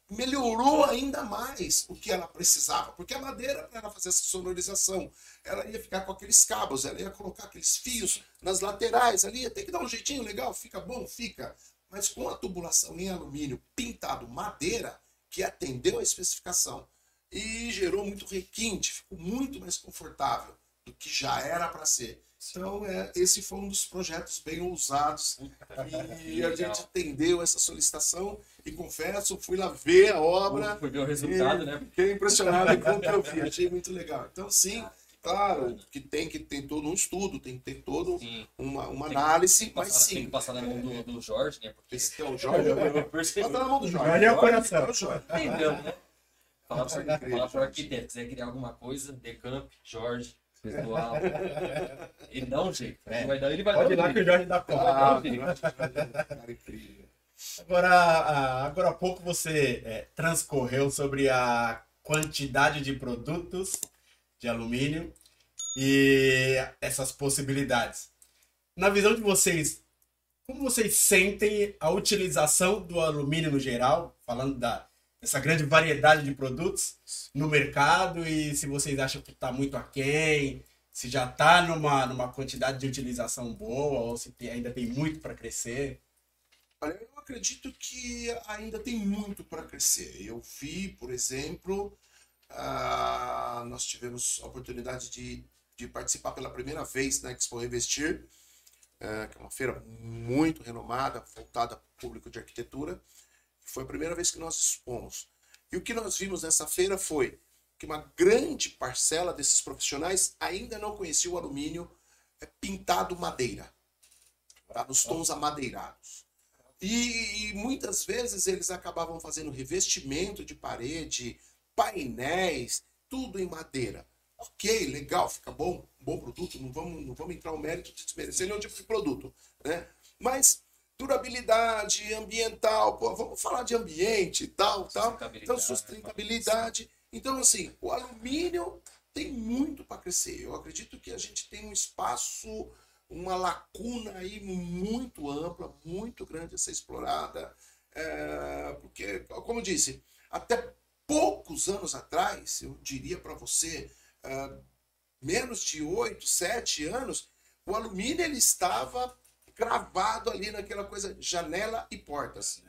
melhorou ainda mais o que ela precisava, porque a madeira, para ela fazer essa sonorização, ela ia ficar com aqueles cabos, ela ia colocar aqueles fios nas laterais ali, tem que dar um jeitinho legal, fica bom, fica. Mas com a tubulação em alumínio pintado madeira, que atendeu a especificação e gerou muito requinte, ficou muito mais confortável do que já era para ser. Então, é, esse foi um dos projetos bem ousados e a gente atendeu essa solicitação e confesso, fui lá ver a obra. Foi ver o resultado, né? Fiquei impressionado com o que eu vi, achei muito legal. Então, sim, claro que tem que ter todo um estudo, tem que ter todo uma, uma análise, mas passar, sim. Tem que passar na mão do, do Jorge, né? Porque... Esse é o Jorge, Passa na mão do Jorge. Jorge é o coração. Entendeu, né? Falar para o arquiteto, quiser criar alguma coisa, Decamp, Jorge, pessoal. Ele dá um jeito. É. Vai dar, ele vai Pode lá que o Jorge dá conta. Ah, agora, agora há pouco você é, transcorreu sobre a quantidade de produtos de alumínio e essas possibilidades. Na visão de vocês, como vocês sentem a utilização do alumínio no geral, falando da, essa grande variedade de produtos no mercado e se vocês acham que está muito aquém, se já está numa, numa quantidade de utilização boa ou se tem, ainda tem muito para crescer. Olha, eu acredito que ainda tem muito para crescer. Eu vi, por exemplo, uh, nós tivemos a oportunidade de, de participar pela primeira vez na Expo Revestir, uh, que é uma feira muito renomada, voltada para o público de arquitetura. Foi a primeira vez que nós expomos. E o que nós vimos nessa feira foi que uma grande parcela desses profissionais ainda não conhecia o alumínio é, pintado madeira, tá? nos tons amadeirados. E, e, muitas vezes eles acabavam fazendo revestimento de parede, painéis, tudo em madeira. Ok, legal, fica bom, bom produto, não vamos, não vamos entrar no mérito de desmerecer nenhum tipo de produto. Né? Mas durabilidade ambiental, pô, vamos falar de ambiente e tal, tal. Então, sustentabilidade. Então, assim, o alumínio tem muito para crescer. Eu acredito que a gente tem um espaço, uma lacuna aí muito ampla, muito grande a ser explorada. É, porque, como eu disse, até poucos anos atrás, eu diria para você, é, menos de oito, sete anos, o alumínio ele estava cravado ali naquela coisa, janela e portas.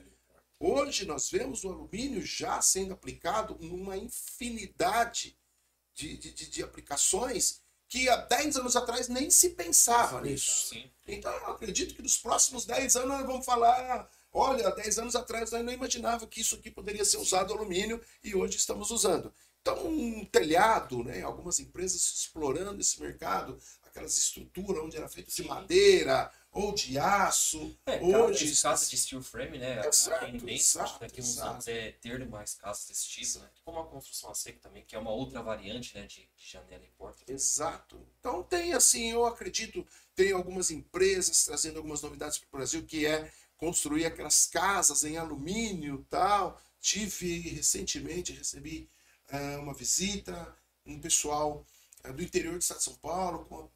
Hoje nós vemos o alumínio já sendo aplicado numa infinidade de, de, de, de aplicações que há 10 anos atrás nem se pensava nisso. Sim. Então eu acredito que nos próximos 10 anos nós vamos falar. Olha, 10 anos atrás nós não imaginava que isso aqui poderia ser usado alumínio e hoje estamos usando. Então, um telhado, né? Algumas empresas explorando esse mercado, aquelas estruturas onde era feito de madeira ou de aço. É, hoje hoje, casas de steel frame, né? Exato, a tendência exato, daqui uns exato. anos é ter mais casas desse tipo, né? Como a construção a seco também, que é uma outra variante, né? De, de janela e porta. Exato. Então tem assim, eu acredito, tem algumas empresas trazendo algumas novidades para o Brasil, que é construir aquelas casas em alumínio e tal. Tive recentemente, recebi eh, uma visita, um pessoal eh, do interior do estado de São Paulo com a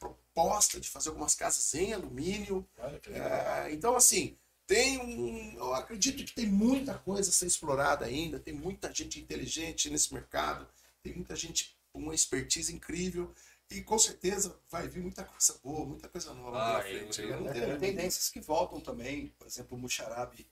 proposta de fazer algumas casas em alumínio. É, então, assim, tem um. Eu acredito que tem muita coisa a ser explorada ainda, tem muita gente inteligente nesse mercado, tem muita gente com uma expertise incrível. E com certeza vai vir muita coisa boa, muita coisa nova Ah, pela frente. eu- né? Não É, tem- tem tendências que voltam também, por exemplo, o Muxarabe,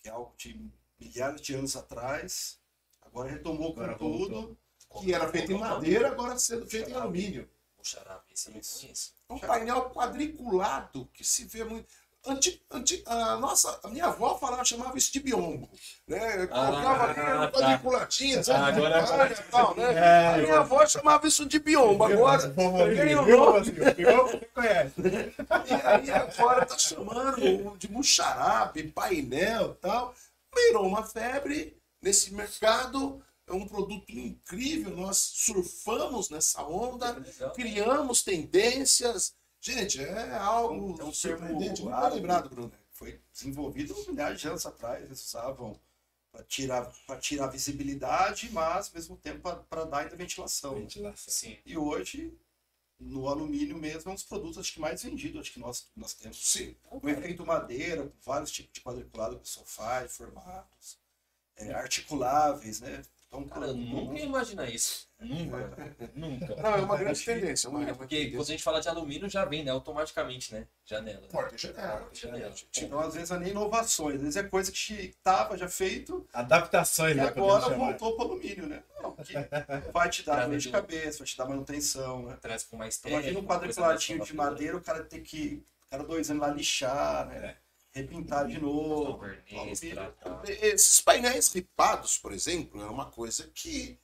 que é algo de milhares de anos atrás, agora retomou com tudo. Que era feito em madeira, agora sendo feito em alumínio. O xarabe, esse eu não conheço. É um painel quadriculado que se vê muito. Anti, anti, a, nossa, a minha avó falava, chamava isso de biombo. Né? Colocava ali Ah, um tá. quadriculadinho, sabe? Agora- Olha, tal, né? É, a minha avó chamava isso de biombo. Agora, O povo ganhei o viu, nome. viu, você conhece. E aí agora tá chamando de muxarabe, painel e tal. Virou uma febre nesse mercado. É um produto incrível. Nós surfamos nessa onda, criamos tendências. Gente, é algo É um surpreendente. Muito árabe, lembrado, Bruno. Foi desenvolvido milhares de anos atrás, eles usavam para tirar, pra tirar visibilidade, mas ao mesmo tempo para dar ainda ventilação. Ventilação. Sim. E hoje, no alumínio mesmo, é um dos produtos acho que mais vendidos acho que nós, nós temos. Sim. O efeito madeira, vários tipos de quadriculado que sofá, formatos, é, articuláveis, né? Então, Cara, eu nunca ia imaginar isso. Nunca. Nunca. Não, é uma grande tendência. Uma, É uma porque tendência. quando a gente fala de alumínio, já vem, né? Automaticamente, né? Janela. Porta janela. Porta janela. Então, às vezes, não é nem inovações, às vezes é coisa que estava já feito Adaptações, e né? agora voltou para o alumínio, né? Não, que vai te dar dor de cabeça, vai te dar manutenção, né? Traz com mais Então, imagina um quadriculadinho de madeira, o cara tem que, cada dois anos lá lixar, né? Repintar de novo. Verniz. Esses painéis ripados, por exemplo, é uma coisa que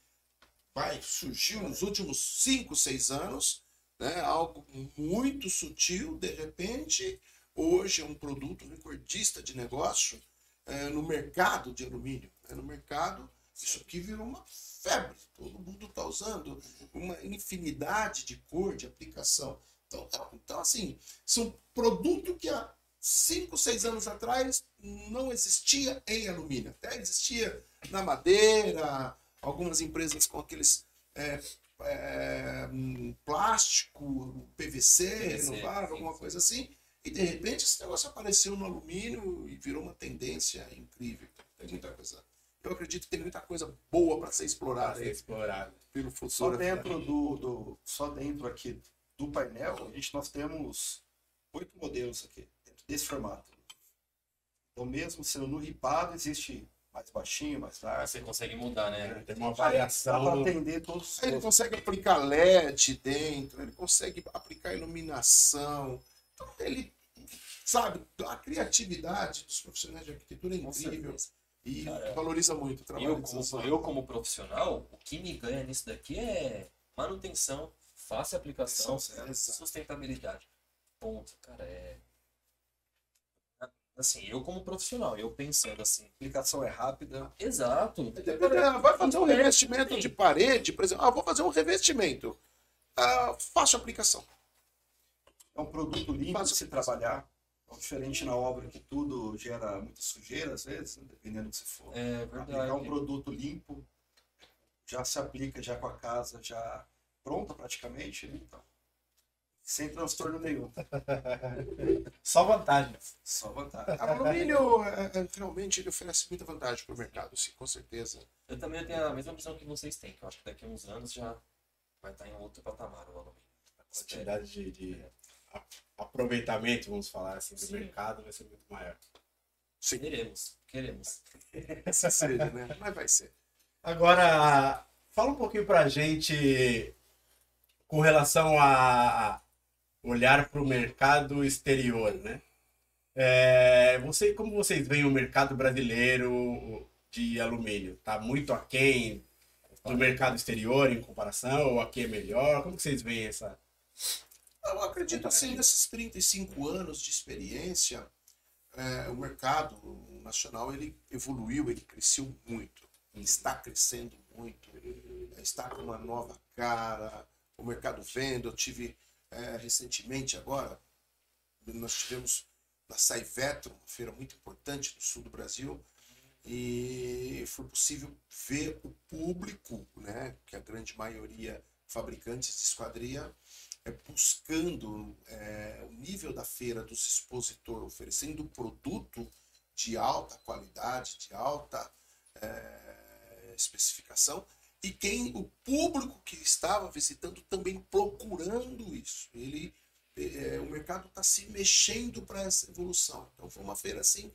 vai surgiu nos últimos 5, 6 anos, né? algo muito sutil, de repente, hoje é um produto recordista de negócio eh, no mercado de alumínio. né? No mercado, isso aqui virou uma febre, todo mundo está usando, uma infinidade de cor, de aplicação. Então, então assim, são produtos que há 5, 6 anos atrás não existia em alumínio. Até existia na madeira, algumas empresas com aqueles é, é, plástico, PVC, PVC, renovável, alguma coisa assim. E de repente esse negócio apareceu no alumínio e virou uma tendência incrível. Tem muita coisa. Eu acredito que tem muita coisa boa para ser explorada Pra ser aí explorado. pelo Só futuro. dentro do, do- só dentro aqui do painel, a gente nós temos oito modelos aqui desse formato. Então mesmo sendo no ripado existe mais baixinho, mais Ah, largo. Você consegue mudar, né? Tem uma Dá variação. atender todos os Ele consegue aplicar LED dentro, ele consegue aplicar iluminação. Então, ele, sabe, a criatividade dos profissionais de arquitetura é incrível e Cara, valoriza muito o trabalho Eu como, eu, como profissional, o que me ganha nisso daqui é manutenção, fácil aplicação, sustentabilidade. Ponto, cara. É. Assim, eu como profissional, eu pensando assim. A aplicação é rápida. Exato. Dependendo, vai fazer um revestimento de parede, por exemplo, ah, vou fazer um revestimento. Ah, fácil aplicação. É um produto limpo de se trabalhar. Então, diferente na obra que tudo gera muita sujeira, às vezes, né, dependendo do que se for. É Aplicar um verdade. produto limpo já se aplica já com a casa já pronta praticamente, né? então, sem transtorno nenhum. Só vantagem. Só vantagem. O alumínio é, é, realmente ele oferece muita vantagem para o mercado, sim, com certeza. Eu também tenho a mesma visão que vocês têm, que eu acho que daqui a uns anos já vai estar em outro patamar o alumínio. A quantidade de, de aproveitamento, vamos falar assim, do Sim. mercado vai ser muito maior. Sim. Queremos, queremos. Essa seja, né? Mas vai ser. Agora, fala um pouquinho pra gente com relação a olhar para o mercado exterior, né? É, você, como vocês veem o mercado brasileiro de alumínio? Está muito aquém do mercado exterior em comparação? Ou aqui é melhor? Como vocês veem essa... Eu acredito assim, nesses 35 anos de experiência, é, o mercado nacional ele evoluiu, ele cresceu muito, está crescendo muito, está com uma nova cara, o mercado vendo, eu tive é, recentemente agora, nós tivemos na Saivetro, uma feira muito importante no sul do Brasil, e foi possível ver o público, né, que a grande maioria fabricantes de esquadria, é, buscando é, o nível da feira dos expositores, oferecendo produto de alta qualidade, de alta é, especificação, e quem o público que estava visitando também procurando isso. Ele, é, o mercado está se mexendo para essa evolução. Então foi uma feira assim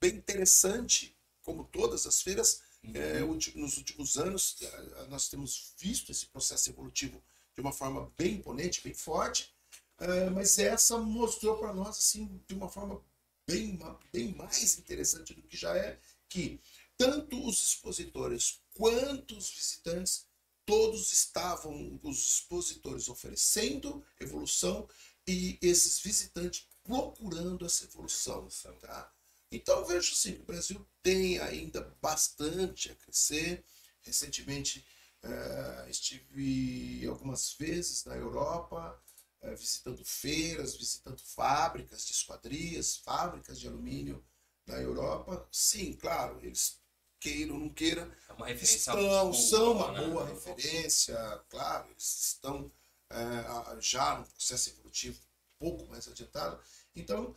bem interessante, como todas as feiras. É, nos últimos anos é, nós temos visto esse processo evolutivo de uma forma bem imponente, bem forte, é, mas essa mostrou para nós assim de uma forma bem, bem mais interessante do que já é que tanto os expositores quanto os visitantes, todos estavam, os expositores oferecendo evolução e esses visitantes procurando essa evolução. Tá? Então vejo assim, o Brasil tem ainda bastante a crescer. Recentemente uh, estive algumas vezes na Europa, uh, visitando feiras, visitando fábricas de esquadrias, fábricas de alumínio na Europa. Sim, claro, eles queira ou não queira, é uma estão, boa, são uma né? boa referência, claro, eles estão é, já no processo evolutivo um pouco mais adiantado. Então,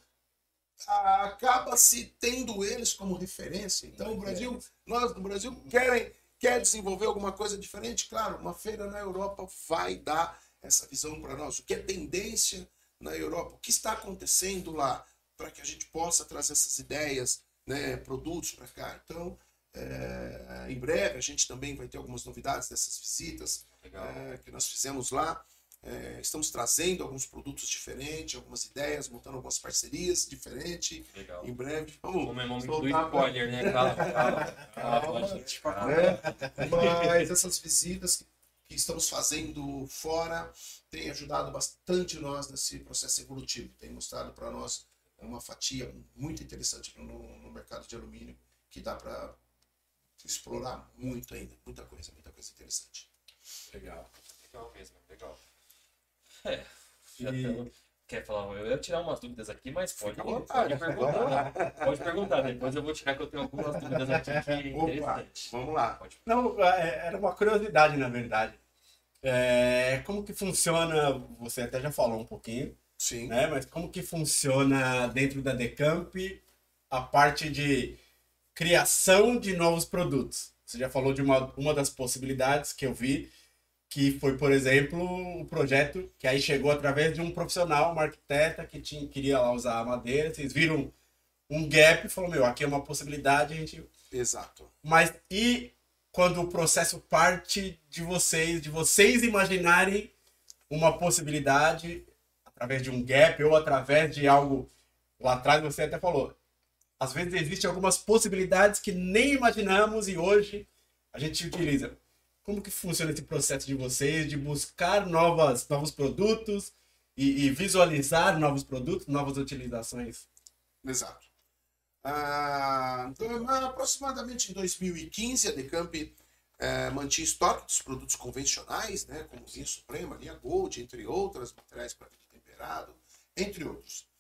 acaba se tendo eles como referência. Então, o Brasil, nós no Brasil querem quer desenvolver alguma coisa diferente, claro, uma feira na Europa vai dar essa visão para nós. O que é tendência na Europa? O que está acontecendo lá para que a gente possa trazer essas ideias, né, produtos para cá? Então, é, em breve a gente também vai ter algumas novidades dessas visitas é, que nós fizemos lá. É, estamos trazendo alguns produtos diferentes, algumas ideias, montando algumas parcerias diferentes. Legal. Em breve. Vamos Como é nome do spoiler, né? Calma, calma. Calma, Calma, gente, calma. né? Mas essas visitas que, que estamos fazendo fora têm ajudado bastante nós nesse processo evolutivo. Tem mostrado para nós uma fatia muito interessante no, no mercado de alumínio que dá para explorar muito ainda, muita coisa, muita coisa interessante. Legal. Legal mesmo, legal. É, já E- Quer falar? Eu ia tirar umas dúvidas aqui, mas pode, Fica vontade. pode perguntar. Pode perguntar, depois eu vou tirar que eu tenho algumas dúvidas aqui que é Opa, interessante. vamos lá. Pode Não, é- era uma curiosidade, na verdade. É, como que funciona, você até já falou um pouquinho, Sim. né? Mas como que funciona dentro da Decamp a parte de criação de novos produtos? Você já falou de uma, uma das possibilidades que eu vi, que foi, por exemplo, o projeto que aí chegou através de um profissional, uma arquiteta que tinha, queria lá usar a madeira. Vocês viram um gap e falou, meu, aqui é uma possibilidade, a gente Exato. mas e quando o processo parte de vocês, de vocês imaginarem uma possibilidade através de um gap ou através de algo lá atrás você até falou. Às vezes existem algumas possibilidades que nem imaginamos e hoje a gente utiliza. Como que funciona esse processo de vocês de buscar novas, novos produtos e, e visualizar novos produtos, novas utilizações? Exato. Ah, então, aproximadamente em 2015, a Decamp eh, mantinha estoque dos produtos convencionais, né, como linha Suprema, linha Gold, entre outras, materiais para temperado, entre outros.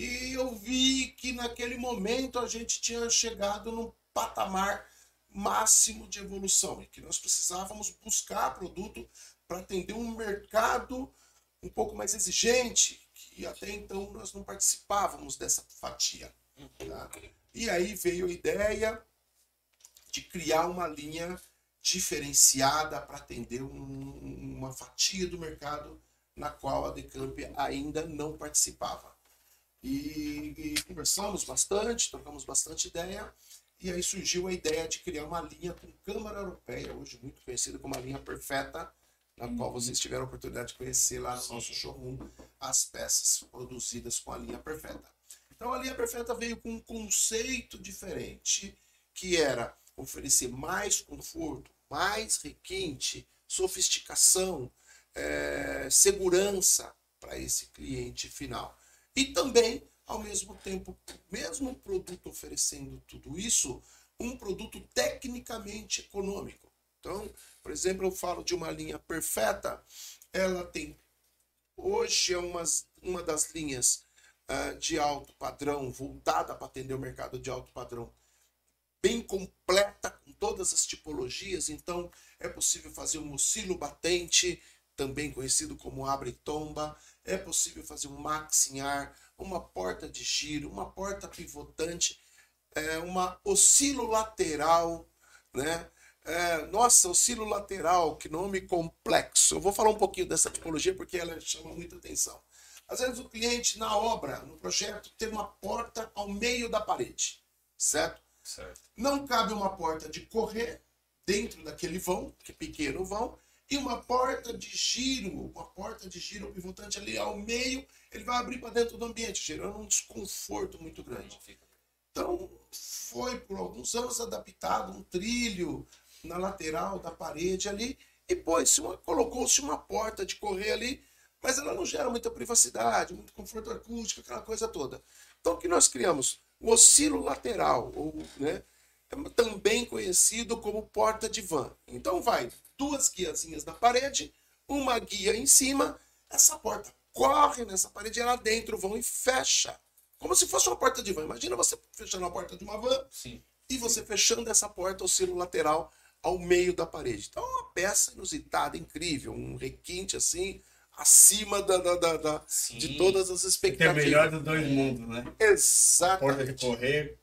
E eu vi que naquele momento a gente tinha chegado num patamar máximo de evolução e que nós precisávamos buscar produto para atender um mercado um pouco mais exigente, que até então nós não participávamos dessa fatia. tá? E aí veio a ideia de criar uma linha diferenciada para atender um- uma fatia do mercado na qual a Decamp ainda não participava. E, e conversamos bastante, trocamos bastante ideia, e aí surgiu a ideia de criar uma linha com câmara europeia, hoje muito conhecida como a linha perfeita, na uhum. qual vocês tiveram a oportunidade de conhecer lá no nosso showroom as peças produzidas com a linha perfeita. Então a linha perfeita veio com um conceito diferente, que era oferecer mais conforto, mais requinte, sofisticação, é, segurança para esse cliente final. E também, ao mesmo tempo, mesmo produto oferecendo tudo isso, um produto tecnicamente econômico. Então, por exemplo, eu falo de uma linha perfeita, ela tem, hoje é umas, uma das linhas uh, de alto padrão, voltada para atender o mercado de alto padrão, bem completa, com todas as tipologias, então é possível fazer um oscilo batente, também conhecido como abre tomba, é possível fazer um max em ar, uma porta de giro, uma porta pivotante, é, uma oscilo lateral, né? É, nossa, oscilo lateral, que nome complexo. Eu vou falar um pouquinho dessa tipologia porque ela chama muita atenção. Às vezes o cliente, na obra, no projeto, tem uma porta ao meio da parede, certo? certo. Não cabe uma porta de correr dentro daquele vão, que é pequeno vão, e uma porta de giro, uma porta de giro pivotante ali ao meio, ele vai abrir para dentro do ambiente, gerando um desconforto muito grande. Então, foi por alguns anos adaptado um trilho na lateral da parede ali, e pôs colocou-se uma porta de correr ali, mas ela não gera muita privacidade, muito conforto acústico, aquela coisa toda. Então, o que nós criamos? O oscilo lateral, ou, né, também conhecido como porta de van. Então, vai duas guiazinhas na parede, uma guia em cima, essa porta corre nessa parede e lá dentro vão e fecha. Como se fosse uma porta de van. Imagina você fechando a porta de uma van Sim. e você fechando essa porta, o silo lateral, ao meio da parede. Então é uma peça inusitada, incrível, um requinte assim, acima da, da, da, da de todas as expectativas. Tem o melhor dos dois mundos, né? Exatamente. Porta de correr,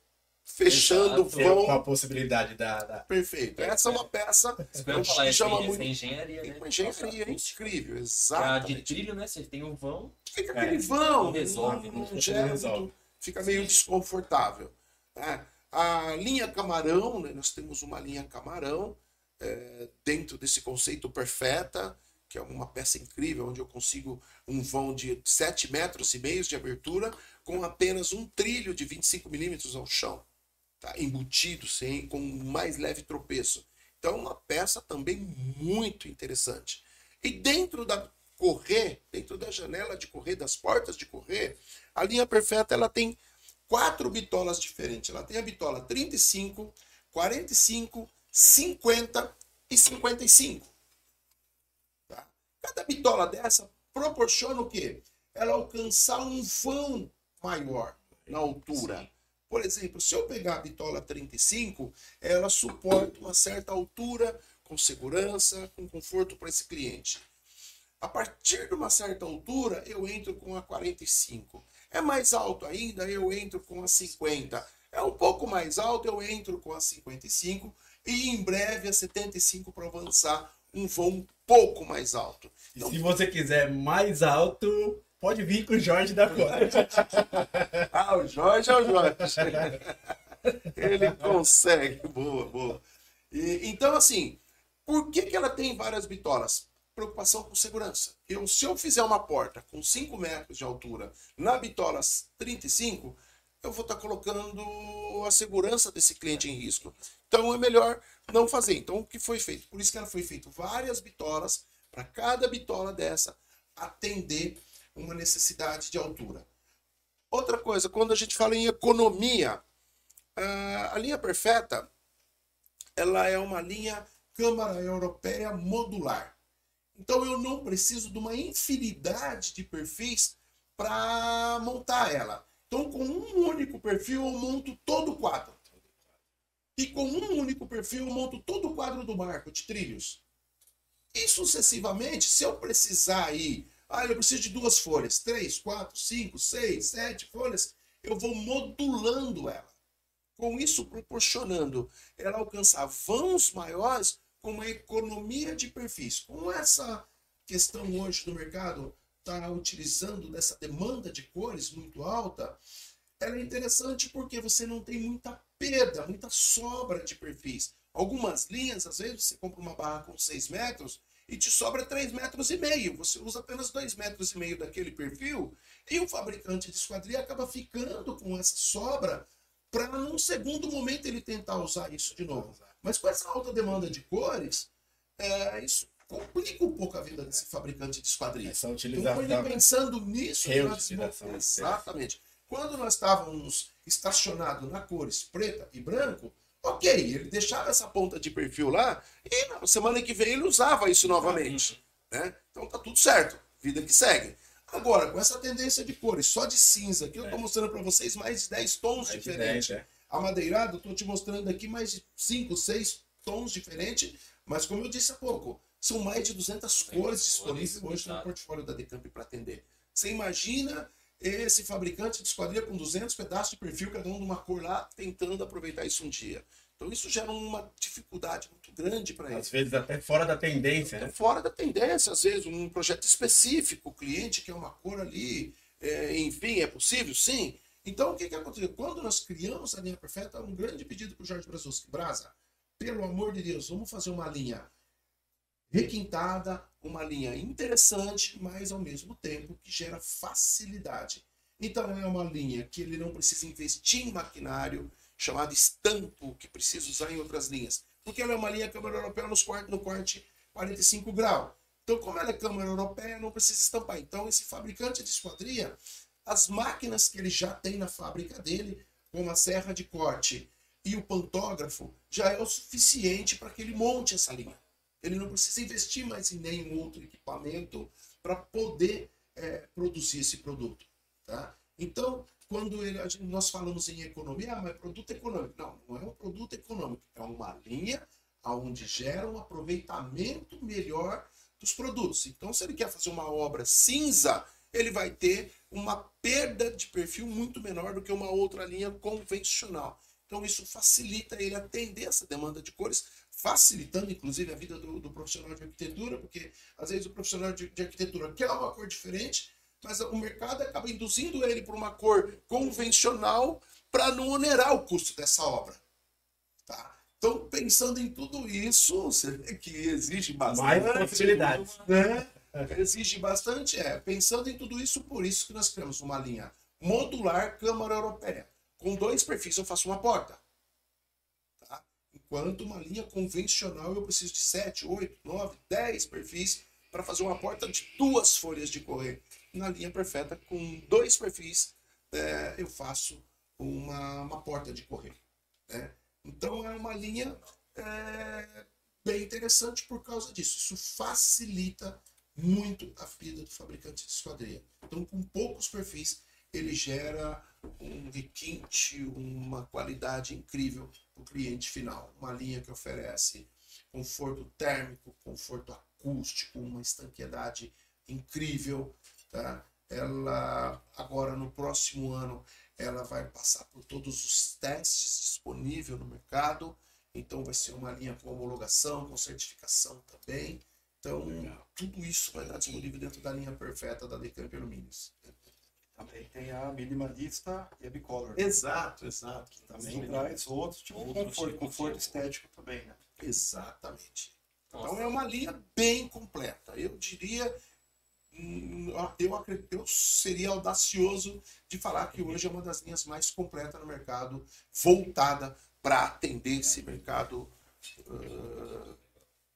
fechando Exato. vão. Com a possibilidade da. da... Perfeito. Essa é uma peça que falar, chama muito. engenharia, né? Uma engenharia é incrível, exato. de trilho, né? Você tem um vão. Fica aquele é, vão. Não resolve, não, não gera, resolve. Fica meio desconfortável. Né? A linha camarão, né? nós temos uma linha camarão é, dentro desse conceito perfeita, que é uma peça incrível, onde eu consigo um vão de 7 metros e meio de abertura com apenas um trilho de 25 milímetros ao chão tá? embutido, sem, com mais leve tropeço. Então, é uma peça também muito interessante. E dentro da correr, dentro da janela de correr, das portas de correr, a linha perfeita ela tem quatro bitolas diferentes. Ela tem a bitola 35, 45, 50 e 55. Tá? Cada bitola dessa proporciona o quê? Ela alcançar um vão maior na altura. Sim. Por exemplo, se eu pegar a bitola 35, ela suporta uma certa altura, com segurança, com conforto para esse cliente. A partir de uma certa altura, eu entro com a 45. É mais alto ainda, eu entro com a 50. É um pouco mais alto, eu entro com a 55 e em breve a 75 para avançar um voo um pouco mais alto. Então, se você quiser mais alto, Pode vir com o Jorge da Conta. ah, o Jorge é o Jorge. Ele consegue. Boa, boa. E, então, assim, por que, que ela tem várias bitolas? Preocupação com segurança. Eu, se eu fizer uma porta com 5 metros de altura na bitola 35, eu vou estar tá colocando a segurança desse cliente em risco. Então é melhor não fazer. Então o que foi feito? Por isso que ela foi feito várias bitolas para cada bitola dessa atender uma necessidade de altura. Outra coisa, quando a gente fala em economia, a linha perfeita ela é uma linha Câmara Europeia modular. Então eu não preciso de uma infinidade de perfis para montar ela. Então com um único perfil eu monto todo o quadro. E com um único perfil eu monto todo o quadro do marco de trilhos. E sucessivamente, se eu precisar aí ah, eu preciso de duas folhas. Três, quatro, cinco, seis, sete folhas. Eu vou modulando ela. Com isso, proporcionando ela alcançar vãos maiores com uma economia de perfis. Com essa questão hoje do mercado está utilizando dessa demanda de cores muito alta, ela é interessante porque você não tem muita perda, muita sobra de perfis. Algumas linhas, às vezes, você compra uma barra com 6 metros e te sobra 3 metros e meio. Você usa apenas 2 metros e meio daquele perfil e o fabricante de esquadria acaba ficando com essa sobra para num segundo momento ele tentar usar isso de novo. Mas com essa alta demanda de cores, é, isso complica um pouco a vida desse fabricante de esquadria. Essa Então utilização. foi ele pensando nisso. nós. Exatamente. Quando nós estávamos estacionados na cores preta e branco, ok, ele deixava essa ponta de perfil lá e na semana que vem ele usava isso novamente. Né? Então tá tudo certo, vida que segue. Agora, com essa tendência de cores só de cinza, que eu estou mostrando para vocês mais de 10 tons Mais diferentes. 10, é. Amadeirado, eu estou te mostrando aqui mais de 5, 6 tons diferentes, mas como eu disse há pouco, são mais de 200 cores disponíveis hoje no portfólio da Decamp para atender. Você imagina esse fabricante de esquadria com 200 pedaços de perfil, cada um de uma cor lá, tentando aproveitar isso um dia. Então isso gera uma dificuldade muito grande para ele. Às vezes até fora da tendência, É né? fora da tendência, às vezes, um projeto específico, o cliente quer uma cor ali, é, enfim, é possível? Sim. Então, o que, que aconteceu? Quando nós criamos a linha perfeita, um grande pedido para o Jorge Brazoski. Brasa, pelo amor de Deus, vamos fazer uma linha requintada, uma linha interessante, mas ao mesmo tempo que gera facilidade. Então, é uma linha que ele não precisa investir em maquinário, chamado estampo, que precisa usar em outras linhas. Porque ela é uma linha Câmara Europeia nos quart- no corte 45 graus. Então, como ela é Câmara Europeia, não precisa estampar. Então, esse fabricante de esquadria, as máquinas que ele já tem na fábrica dele, como a serra de corte e o pantógrafo, já é o suficiente para que ele monte essa linha. Ele não precisa investir mais em nenhum outro equipamento para poder eh, produzir esse produto. Tá? Então, quando ele- gente- nós falamos em economia, ah, mas é produto econômico. Não, não é um produto econômico, é uma linha onde gera um aproveitamento melhor dos produtos. Então, se ele quer fazer uma obra cinza, ele vai ter uma perda de perfil muito menor do que uma outra linha convencional. Então, isso facilita ele atender essa demanda de cores, facilitando, inclusive, a vida do, do profissional de arquitetura, porque às vezes o profissional de, de arquitetura quer uma cor diferente, mas o mercado acaba induzindo ele para uma cor convencional para não onerar o custo dessa obra. Tá? Então, pensando em tudo isso, você vê que exige Mais bastante. possibilidades. né? Exige bastante, é. Pensando em tudo isso, por isso que nós criamos uma linha modular Câmara Europeia. Com dois perfis eu faço uma porta. Enquanto uma linha convencional eu preciso de 7, 8, 9, 10 perfis para fazer uma porta de duas folhas de correr. Na linha perfeita, com dois perfis, é, eu faço uma, uma porta de correr. né? Então é uma linha é, bem interessante por causa disso. Isso facilita muito a vida do fabricante de esquadria. Então, com poucos perfis, ele gera um requinte, uma qualidade incrível o cliente final. Uma linha que oferece conforto térmico, conforto acústico, uma estanqueidade incrível. Tá? Ela, agora no próximo ano, ela vai passar por todos os testes disponíveis no mercado. Então, vai ser uma linha com homologação, com certificação também. Então, tudo isso vai estar disponível dentro da linha perfeita da Decamp Alumínios. Também tem a minimalista e a bicolor. Exato, exato. Que Também também traz outro tipo de conforto, tipo conforto estético também, né? Exatamente. Nossa. Então é uma linha bem completa. Eu diria, hum, eu, eu seria audacioso de falar que hoje é uma das linhas mais completas no mercado, voltada para atender esse mercado ah,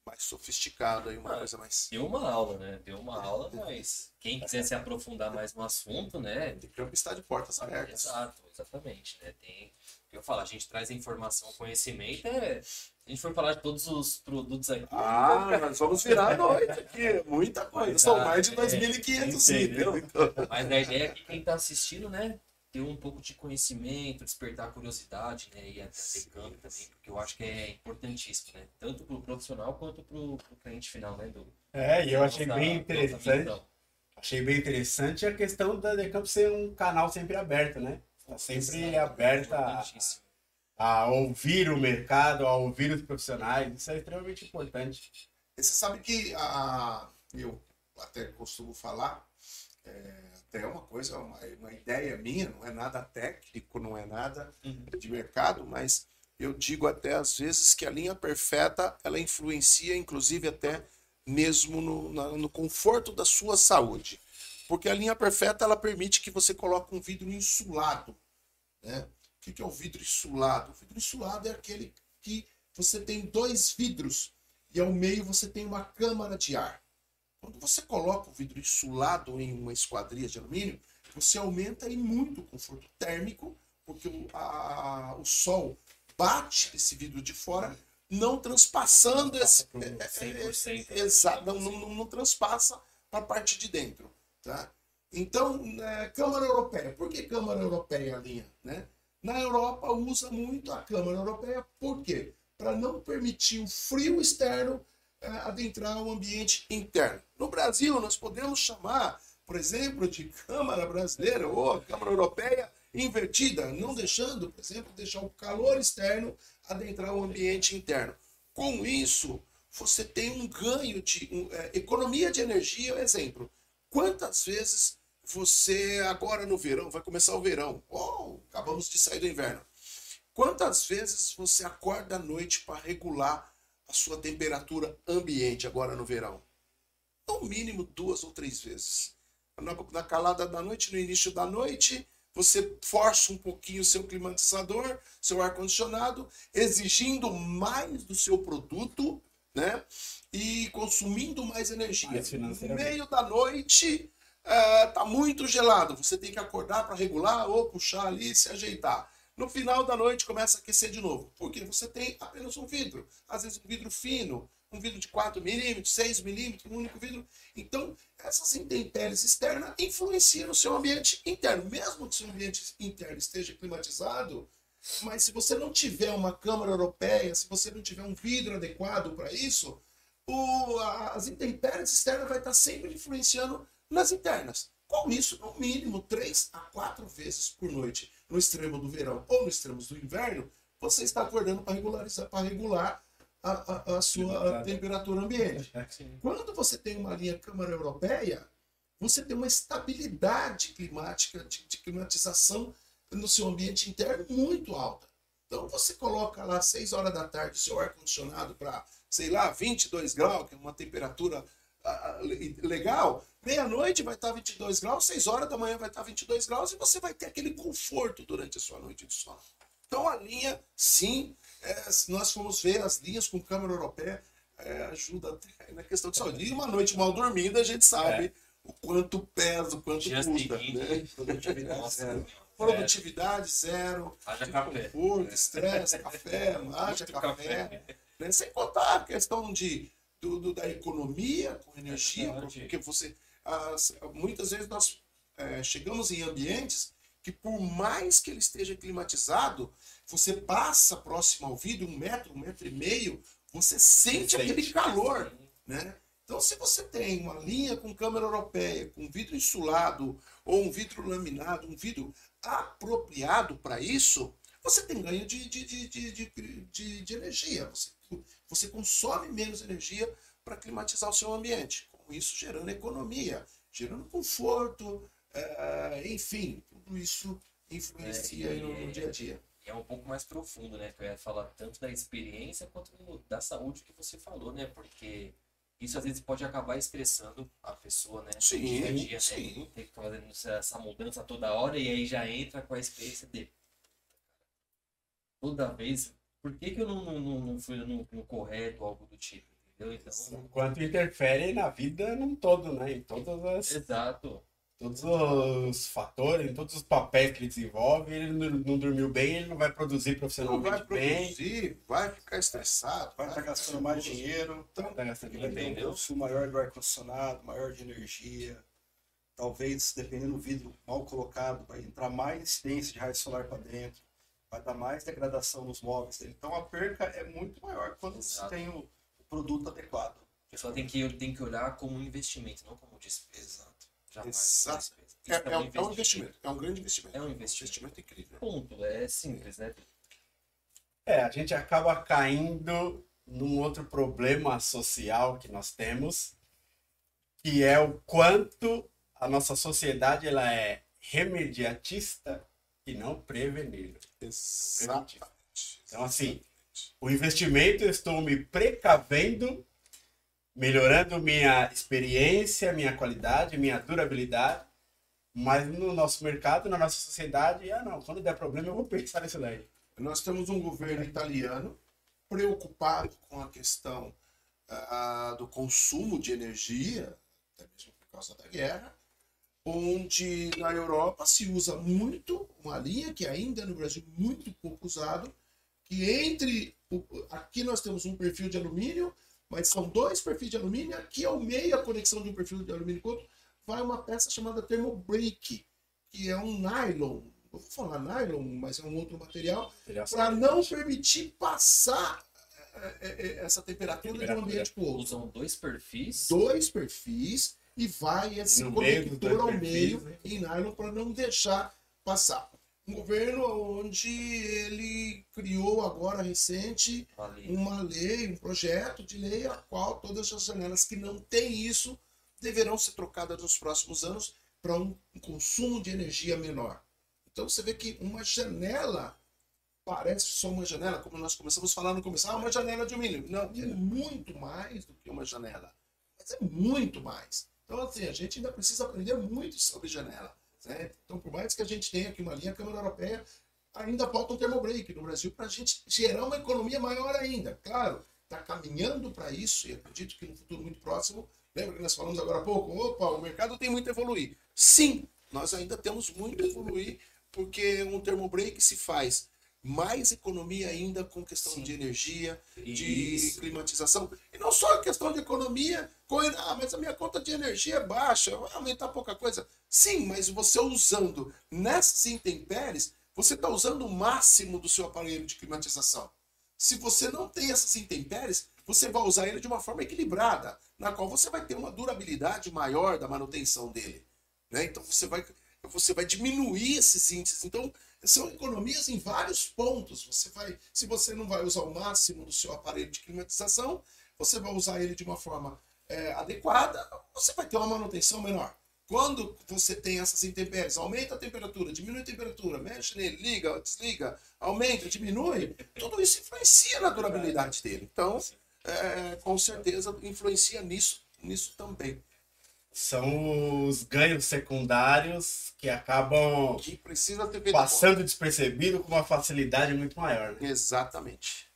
mais sofisticado e uma Ah, coisa mais. Deu uma aula, né? Deu uma aula, mas quem quiser se aprofundar mais no assunto, né? De campo está de portas abertas. Exato, exatamente, né? Tem, eu falo, a gente traz informação, conhecimento, é, se a gente for falar de todos os produtos aqui, Ah, nós vamos virar a noite aqui. Muita coisa. Mas, São mais de é, 2.500 entendeu? itens. Então, mas a ideia é que quem tá assistindo, né? Ter um pouco de conhecimento, despertar a curiosidade, né? E até ter câmbio também, porque eu acho que é importantíssimo, né? Tanto pro profissional quanto pro, pro cliente final, né? Do, É, e eu achei nossa- bem interessante. Achei bem interessante a questão da Decamp ser um canal sempre aberto, né? Tá sempre Exato, aberta a, a ouvir o mercado, a ouvir os profissionais. Isso é extremamente importante. Você sabe que a, eu até costumo falar, é, até uma coisa, uma, uma ideia minha, não é nada técnico, não é nada Uhum. de mercado, mas eu digo até às vezes que a linha perfeita ela influencia, inclusive até mesmo no, na- no conforto da sua saúde, porque a linha perfeita ela permite que você coloque um vidro insulado, né? O que que é o vidro insulado? O vidro insulado é aquele que você tem dois vidros e ao meio você tem uma câmara de ar. Quando você coloca o vidro insulado em uma esquadria de alumínio, você aumenta aí muito o conforto térmico, porque o, a- o sol bate esse vidro de fora, não transpassando esse. pro 100%. Exato, não, não, não- transpassa para a parte de dentro. Tá? Então, é, Câmara Europeia. Por que Câmara Europeia, linha? Né? Na Europa usa muito a Câmara Europeia, por quê? Para não permitir o frio externo é, adentrar o ambiente interno. No Brasil, nós podemos chamar, por exemplo, de Câmara Brasileira ou Câmara Europeia invertida, não deixando, por exemplo, deixar o calor externo adentrar o ambiente interno. Com isso, você tem um ganho de um, é, economia de energia, exemplo. Quantas vezes você agora no verão, vai começar o verão, oh, acabamos de sair do inverno. Quantas vezes você acorda à noite para regular a sua temperatura ambiente agora no verão? No mínimo duas ou três vezes. Na, calada da noite, no início da noite, você força um pouquinho o seu climatizador, seu ar-condicionado, exigindo mais do seu produto, né? E consumindo mais energia. Mais no meio da noite, é, tá muito gelado. Você tem que acordar para regular ou puxar ali e se ajeitar. No final da noite começa a aquecer de novo. Porque você tem apenas um vidro. Às vezes um vidro fino, um vidro de 4 milímetros, 6 milímetros, um único vidro. Então, essas intempéries externas influenciam no seu ambiente interno. Mesmo que seu ambiente interno esteja climatizado, mas se você não tiver uma câmara europeia, se você não tiver um vidro adequado para isso, o- as intempéries externas vai estar sempre influenciando nas internas. Com isso, no mínimo, três a quatro vezes por noite, no extremo do verão ou no extremo do inverno, você está acordando para regularizar, para regular a, a- a sua temperatura ambiente. Sim. Quando você tem uma linha Câmara Europeia, você tem uma estabilidade climática, de, de climatização no seu ambiente interno muito alta. Então você coloca lá 6 horas da tarde o seu ar-condicionado para, sei lá, 22 graus, que é uma temperatura ah, le- legal. Meia-noite vai estar 22 graus, 6 horas da manhã vai estar 22 graus e você vai ter aquele conforto durante a sua noite de sono. Então a linha, sim, é, nós formos ver as linhas com câmara europeia, é, ajuda até na questão de saúde. E uma noite mal dormida, a gente sabe o quanto pesa, o quanto Dia custa. Né? Produtividade zero. Produtividade zero, Haja café. conforto, estresse, café, haja Muito café. Né? Sem contar a questão de, do, do- da economia com energia, porque você as- muitas vezes nós é, chegamos em ambientes que por mais que ele esteja climatizado, você passa próximo ao vidro, um metro, um metro e meio, você sente Sente. aquele calor, né? Então, se você tem uma linha com câmera europeia, com vidro insulado, ou um vidro laminado, um vidro apropriado para isso, você tem ganho de, de, de, de, de, de- de energia. Você, você consome menos energia para climatizar o seu ambiente. Com isso, gerando economia, gerando conforto, eh, enfim, tudo isso influencia É, no, no dia a dia. É um pouco mais profundo, né? Que eu ia falar tanto da experiência quanto da saúde que você falou, né? Porque isso às vezes pode acabar estressando a pessoa, né? Sim, dia a dia, sim. né? Tem que fazer essa- mudança toda hora e aí já entra com a experiência de toda vez. Por que, que eu não, não, não, não fui no, no correto, algo do tipo? Entendeu? Então, Quanto interfere na vida num todo, né? Em todas as, exato. todos os fatores, em todos os papéis que ele desenvolve, ele não, não dormiu bem, ele não vai produzir Não profissionalmente vai bem. produzir, vai ficar estressado, Vai estar gastando mais dinheiro, Então, Tá gastando vai ter um consumo maior do ar-condicionado, maior de energia. Talvez, dependendo do vidro mal colocado, vai entrar mais incidência de raio solar para dentro, vai dar mais degradação nos móveis dele. Então a perca é muito maior quando se Exato. tem o, o produto adequado. A pessoa tem que, tem que olhar como um investimento, não como despesa. Exato. Jamais Exato. como despesa. é, Isso é um, é um investimento, é um grande investimento. É um investimento. investimento incrível. Ponto. É simples, né? É, a gente acaba caindo num outro problema social que nós temos, que é o quanto a nossa sociedade ela é remediatista e não prevenir. Exato. Então, assim, o investimento eu estou me precavendo, melhorando minha experiência, minha qualidade, minha durabilidade. Mas no nosso mercado, na nossa sociedade, ah não, quando der problema eu vou pensar nisso daí. Nós temos um governo italiano preocupado com a questão uh, do consumo de energia, até mesmo por causa da guerra, onde na Europa se usa muito uma linha que ainda no Brasil muito pouco usado, que entre o, aqui nós temos um perfil de alumínio, mas são dois perfis de alumínio, aqui ao meio a conexão de um perfil de alumínio com outro, vai uma peça chamada thermobreak, que é um nylon, eu vou falar nylon, mas é um outro material, para não permitir passar é, é, é, essa temperatura, temperatura. de um ambiente para o outro. Usam dois perfis? Dois perfis e vai esse no conector ao meio perfis, né? em nylon para não deixar passar. Um governo onde ele criou agora recente uma lei, um projeto de lei a qual todas as janelas que não têm isso deverão ser trocadas nos próximos anos para um consumo de energia menor. Então você vê que uma janela parece só uma janela, como nós começamos a falar no começo, ah, uma janela de alumínio. Não, é muito mais do que uma janela. Mas é muito mais. Então, assim, a gente ainda precisa aprender muito sobre janela. Né? Então, por mais que a gente tenha aqui uma linha, a Câmara Europeia ainda falta um termobreak no Brasil para a gente gerar uma economia maior ainda. Claro, está caminhando para isso e acredito que no futuro muito próximo, lembra que nós falamos agora há pouco, opa, o mercado tem muito a evoluir. Sim, nós ainda temos muito a evoluir porque um termobreak se faz mais economia ainda com questão Sim. de energia, de Isso. climatização. E não só questão de economia, com, ah, mas a minha conta de energia é baixa, vai aumentar pouca coisa. Sim, mas você usando nessas intempéries, você está usando o máximo do seu aparelho de climatização. Se você não tem essas intempéries, você vai usar ele de uma forma equilibrada, na qual você vai ter uma durabilidade maior da manutenção dele. Né? Então você vai, você vai diminuir esses índices. Então, são economias em vários pontos. Você vai, se você não vai usar o máximo do seu aparelho de climatização, você vai usar ele de uma forma é, adequada, você vai ter uma manutenção menor. Quando você tem essas intempéries, aumenta a temperatura, diminui a temperatura, mexe nele, liga, desliga, aumenta, diminui, tudo isso influencia na durabilidade dele. Então, é, com certeza, influencia nisso, nisso também são os ganhos secundários que acabam que precisa ter passando despercebido com uma facilidade muito maior. Né? Exatamente.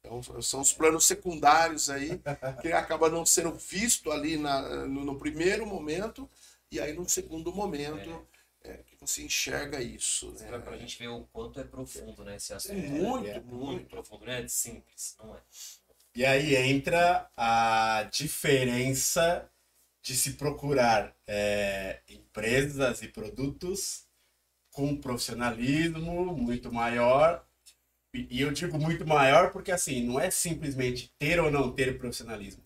Então, são os planos secundários aí que acaba não sendo visto ali na, no, no primeiro momento e aí no segundo momento é. É, que você enxerga isso. Né? Para a gente ver o quanto é profundo né, esse assunto. É muito, é, muito, muito profundo, não é simples, não é. E aí entra a diferença de se procurar é, empresas e produtos com profissionalismo muito maior. E eu digo muito maior porque, assim, não é simplesmente ter ou não ter profissionalismo.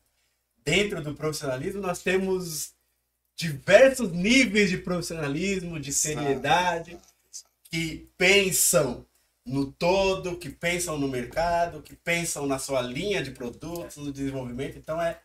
Dentro do profissionalismo, nós temos diversos níveis de profissionalismo, de seriedade, que pensam no todo, que pensam no mercado, que pensam na sua linha de produtos, no desenvolvimento. Então, é,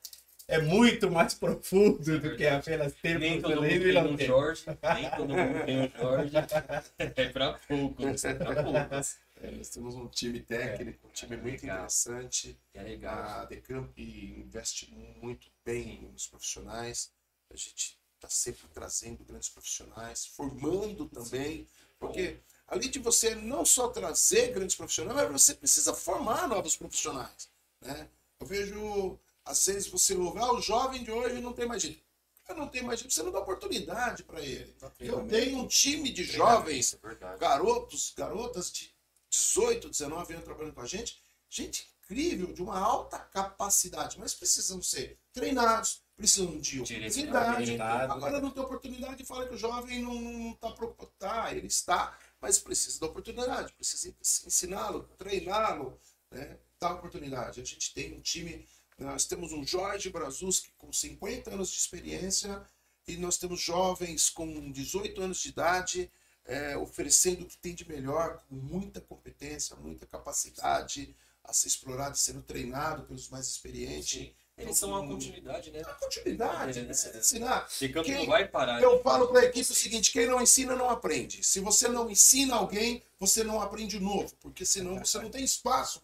é muito mais profundo é do que apenas ter nem todo mundo tem um Jorge, nem todo mundo tem um Jorge. É para poucos, é para poucos. É, nós temos um time técnico, um time muito legal. interessante. É legal. A Decamp investe muito bem nos profissionais. A gente está sempre trazendo grandes profissionais, formando também, porque além de você não só trazer grandes profissionais, mas você precisa formar novos profissionais. Né? Eu vejo às vezes você ouve, ah, o jovem de hoje não tem mais jeito. Eu não tenho mais jeito, você não dá oportunidade para ele. Eu tenho um time de jovens, é garotos, garotas de 18, 19 anos trabalhando com a gente. Gente incrível, de uma alta capacidade, mas precisam ser treinados, precisam de oportunidade. Agora não tem oportunidade e fala que o jovem não está preocupado. Tá, ele está, mas precisa da oportunidade, precisa ensiná-lo, treiná-lo, né? dar oportunidade. A gente tem um time nós temos um Jorge Brazuski com 50 anos de experiência e nós temos jovens com 18 anos de idade é, oferecendo o que tem de melhor, com muita competência, muita capacidade a ser explorado, sendo treinado pelos mais experientes. Sim. Eles são uma continuidade, né? A continuidade, É, né? ensinar. Campo Quem- não vai parar. Eu falo para a equipe o seguinte: quem não ensina, não aprende. Se você não ensina alguém, você não aprende novo, porque senão você não tem espaço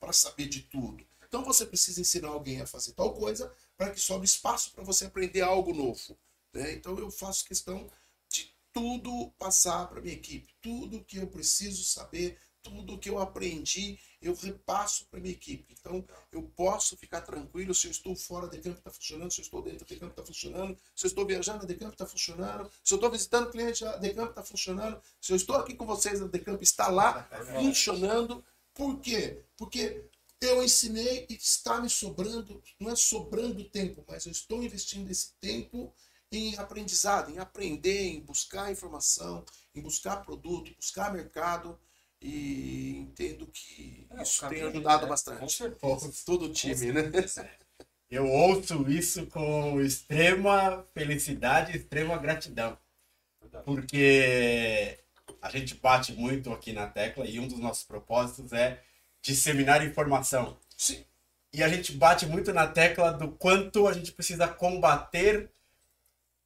para saber de tudo. Então você precisa ensinar alguém a fazer tal coisa para que sobre espaço para você aprender algo novo. né? Então eu faço questão de tudo passar para minha equipe, tudo que eu preciso saber, tudo que eu aprendi, eu repasso para minha equipe. Então eu posso ficar tranquilo se eu estou fora de campo está funcionando, se eu estou dentro de campo está funcionando, se eu estou viajando a Decamp está funcionando, se eu estou visitando cliente a Decamp está funcionando, se eu estou aqui com vocês a Decamp está lá funcionando. Por quê? Porque eu ensinei e está me sobrando, não é sobrando tempo, mas eu estou investindo esse tempo em aprendizado, em aprender, em buscar informação, em buscar produto, buscar mercado e entendo que É, isso tem ajudado né? Com bastante. certeza. Todo o time, né? Eu ouço isso com extrema felicidade, extrema gratidão. Porque a gente bate muito aqui na tecla e um dos nossos propósitos é disseminar informação. Sim. E a gente bate muito na tecla do quanto a gente precisa combater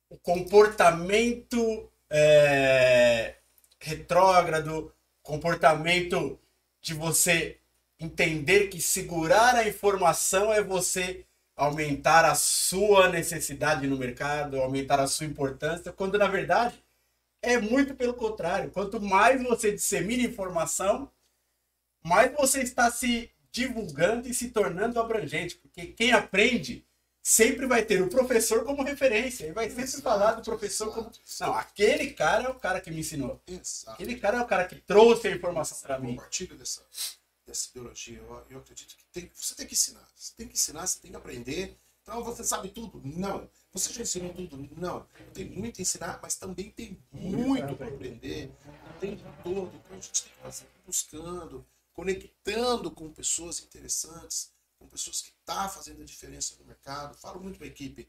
o comportamento é, retrógrado, comportamento de você entender que segurar a informação é você aumentar a sua necessidade no mercado, aumentar a sua importância, quando na verdade é muito pelo contrário. Quanto mais você dissemina informação, mais você está se divulgando e se tornando abrangente, porque quem aprende sempre vai ter o professor como referência e vai sempre Exato, falar do professor como exato. não, aquele cara é o cara que me ensinou. Exato. Aquele cara é o cara que trouxe a informação para mim. compartilho dessa, dessa ideologia. Eu, eu acredito que tem, você tem que ensinar. Você tem que ensinar, você tem que aprender. Então você sabe tudo? Não. Você já ensinou tudo? Não. Tem muito a ensinar, mas também tem muito para aprender. O tempo todo. Então a gente tem que estar sempre buscando, conectando com pessoas interessantes, com pessoas que estão tá fazendo a diferença no mercado. Falo muito para a equipe.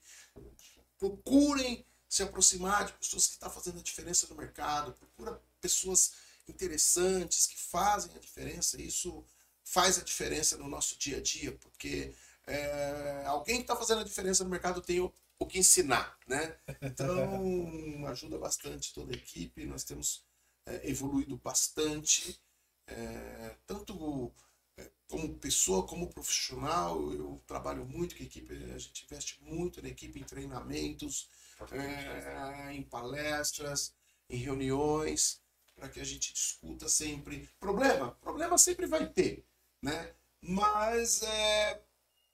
Procurem se aproximar de pessoas que estão fazendo a diferença no mercado. Procura pessoas interessantes que fazem a diferença. Isso faz a diferença no nosso dia a dia, porque é, alguém que está fazendo a diferença no mercado tem o, o que ensinar, né? Então ajuda bastante toda a equipe. Nós temos é, evoluído bastante, é, tanto é, como pessoa, como profissional. Eu trabalho muito com a equipe, a gente investe muito na equipe em treinamentos, é, em palestras, em reuniões, para que a gente discuta sempre. Problema? Problema sempre vai ter, né? Mas é,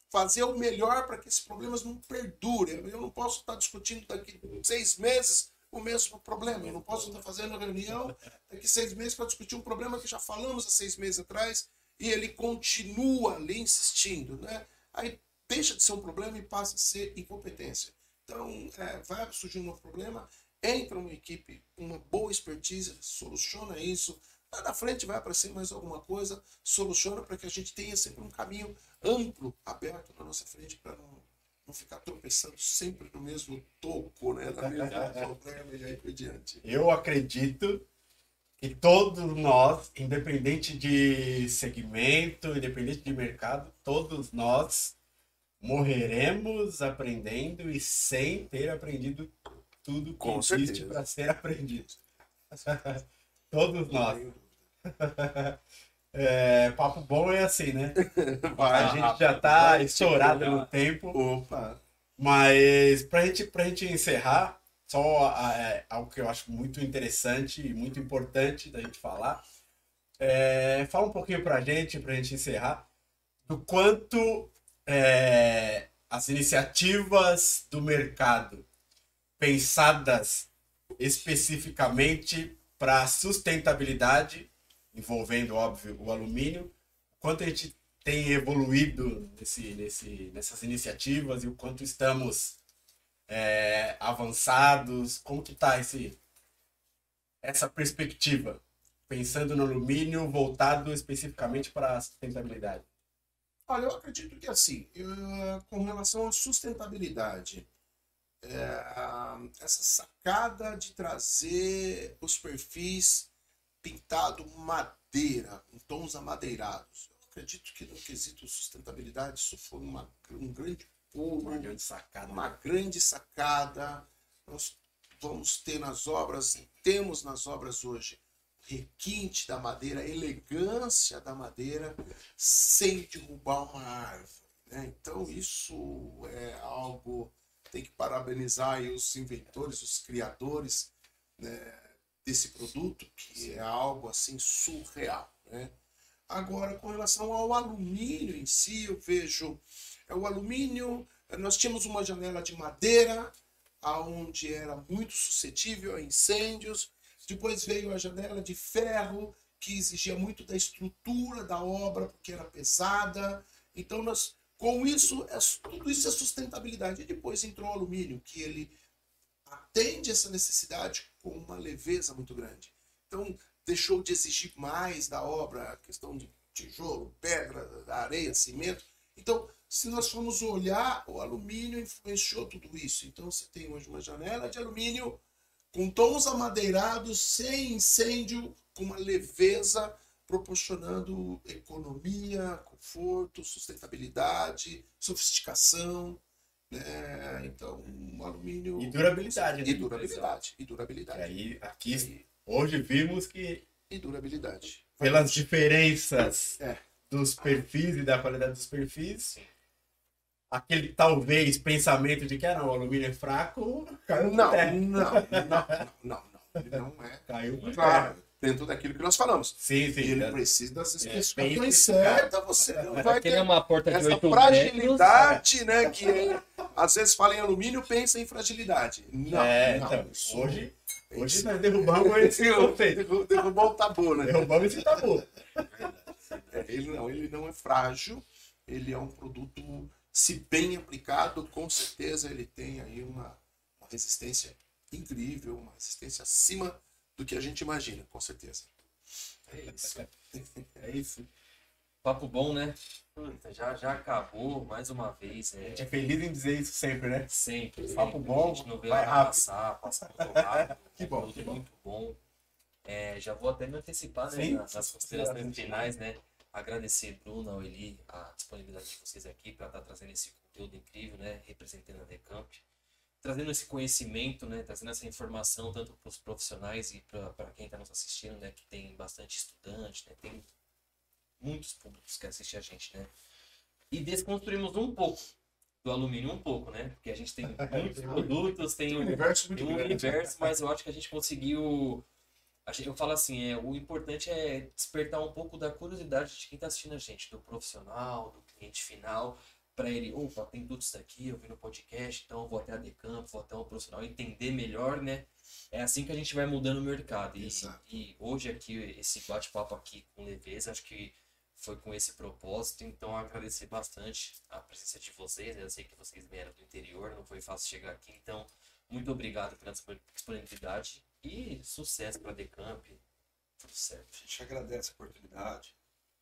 fazer o melhor para que esses problemas não perdurem. Eu não posso estar discutindo daqui seis meses o mesmo problema. Eu não posso estar fazendo reunião daqui seis meses para discutir um problema que já falamos há seis meses atrás e ele continua ali insistindo, né? Aí deixa de ser um problema e passa a ser incompetência. Então, é, vai surgir um novo problema, entra uma equipe uma boa expertise, soluciona isso. Lá na frente vai aparecer mais alguma coisa, soluciona para que a gente tenha sempre um caminho amplo, aberto na nossa frente para não, não ficar tropeçando sempre no mesmo toco, né? Na mesma problema e aí por diante. Eu acredito que todos nós, independente de segmento, independente de mercado, todos nós morreremos aprendendo e sem ter aprendido tudo que Com existe para ser aprendido. todos nós. É, papo bom é assim, né? A gente já tá estourado no tempo. Opa! Mas pra gente, pra gente encerrar, só é, algo que eu acho muito interessante e muito importante da gente falar. É, fala um pouquinho pra gente, pra gente encerrar, do quanto é, as iniciativas do mercado pensadas especificamente para sustentabilidade, envolvendo, óbvio, o alumínio, quanto a gente tem evoluído nesse, nesse, nessas iniciativas e o quanto estamos é, avançados, como que está essa perspectiva, pensando no alumínio voltado especificamente para a sustentabilidade? Olha, eu acredito que assim, eu, com relação à sustentabilidade, é, essa sacada de trazer os perfis pintado madeira, em tons amadeirados, eu acredito que no quesito sustentabilidade isso foi uma, um grande Uma grande sacada. Uma grande sacada. Nós vamos ter nas obras, temos nas obras hoje, requinte da madeira, elegância da madeira, sem derrubar uma árvore. Né? Então, isso é algo. Tem que parabenizar os inventores, os criadores né, desse produto, que é algo assim surreal. Né? Agora, com relação ao alumínio em si, eu vejo é o alumínio. Nós tínhamos uma janela de madeira, aonde era muito suscetível a incêndios. Depois veio a janela de ferro, que exigia muito da estrutura da obra, porque era pesada. Então, nós, com isso, é, tudo isso é sustentabilidade. E depois entrou o alumínio, que ele atende essa necessidade com uma leveza muito grande. Então, deixou de exigir mais da obra, a questão de tijolo, pedra, areia, cimento. Então, se nós formos olhar, o alumínio influenciou tudo isso. Então você tem hoje uma janela de alumínio com tons amadeirados, sem incêndio, com uma leveza, proporcionando economia, conforto, sustentabilidade, sofisticação. Né? Então, o alumínio. E durabilidade. Né? E durabilidade. E durabilidade. E aí, aqui, e... hoje vimos que. E durabilidade. Pelas diferenças é. dos perfis e da qualidade dos perfis. Aquele talvez pensamento de que ah, não, o alumínio é fraco, caiu não, não, não, não, não, não, não é. Caiu claro, dentro daquilo que nós falamos. Sim, sim. Ele é, precisa das especificações certas, você não vai ter é uma porta de essa fragilidade, né, que é, às vezes fala em alumínio, pensa em fragilidade. Não, é, não. Então, hoje, hoje nós derrubamos esse conceito. Derrubou o tabu, né? Derrubamos esse tabu. É, ele não, ele não é frágil, ele é um produto se bem aplicado, com certeza ele tem aí uma, uma resistência incrível, uma resistência acima do que a gente imagina, com certeza. É isso. É isso. Papo bom, né? Puta, já, já acabou mais uma vez. É... A gente é feliz em dizer isso sempre, né? Sempre. Papo sempre. bom. A gente não vê vai rápido. passar, passa muito rápido. que bom. Que muito bom. É, já vou até me antecipar né, nas, nas considerações finais, né? agradecer, Bruno, ao Eli, a disponibilidade de vocês aqui para estar tá trazendo esse conteúdo incrível, né? Representando a Decamp. Trazendo esse conhecimento, né? Trazendo essa informação tanto para os profissionais e para quem está nos assistindo, né? Que tem bastante estudante, né? Tem muitos públicos que assistem a gente, né? E desconstruímos um pouco do alumínio, um pouco, né? Porque a gente tem muitos produtos, tem um universo, muito um universo mas eu acho que a gente conseguiu eu falo assim, é, o importante é despertar um pouco da curiosidade de quem está assistindo a gente, do profissional, do cliente final, para ele, opa, tem tudo isso aqui, eu vi no podcast, então eu vou até a Decamp, vou até um profissional, entender melhor, né? É assim que a gente vai mudando o mercado. E, e hoje aqui, esse bate-papo aqui com leveza, acho que foi com esse propósito, então agradecer bastante a presença de vocês, né? eu sei que vocês vieram do interior, não foi fácil chegar aqui, então muito obrigado pela disponibilidade e sucesso para a Decamp. Tudo certo. A gente agradece a oportunidade.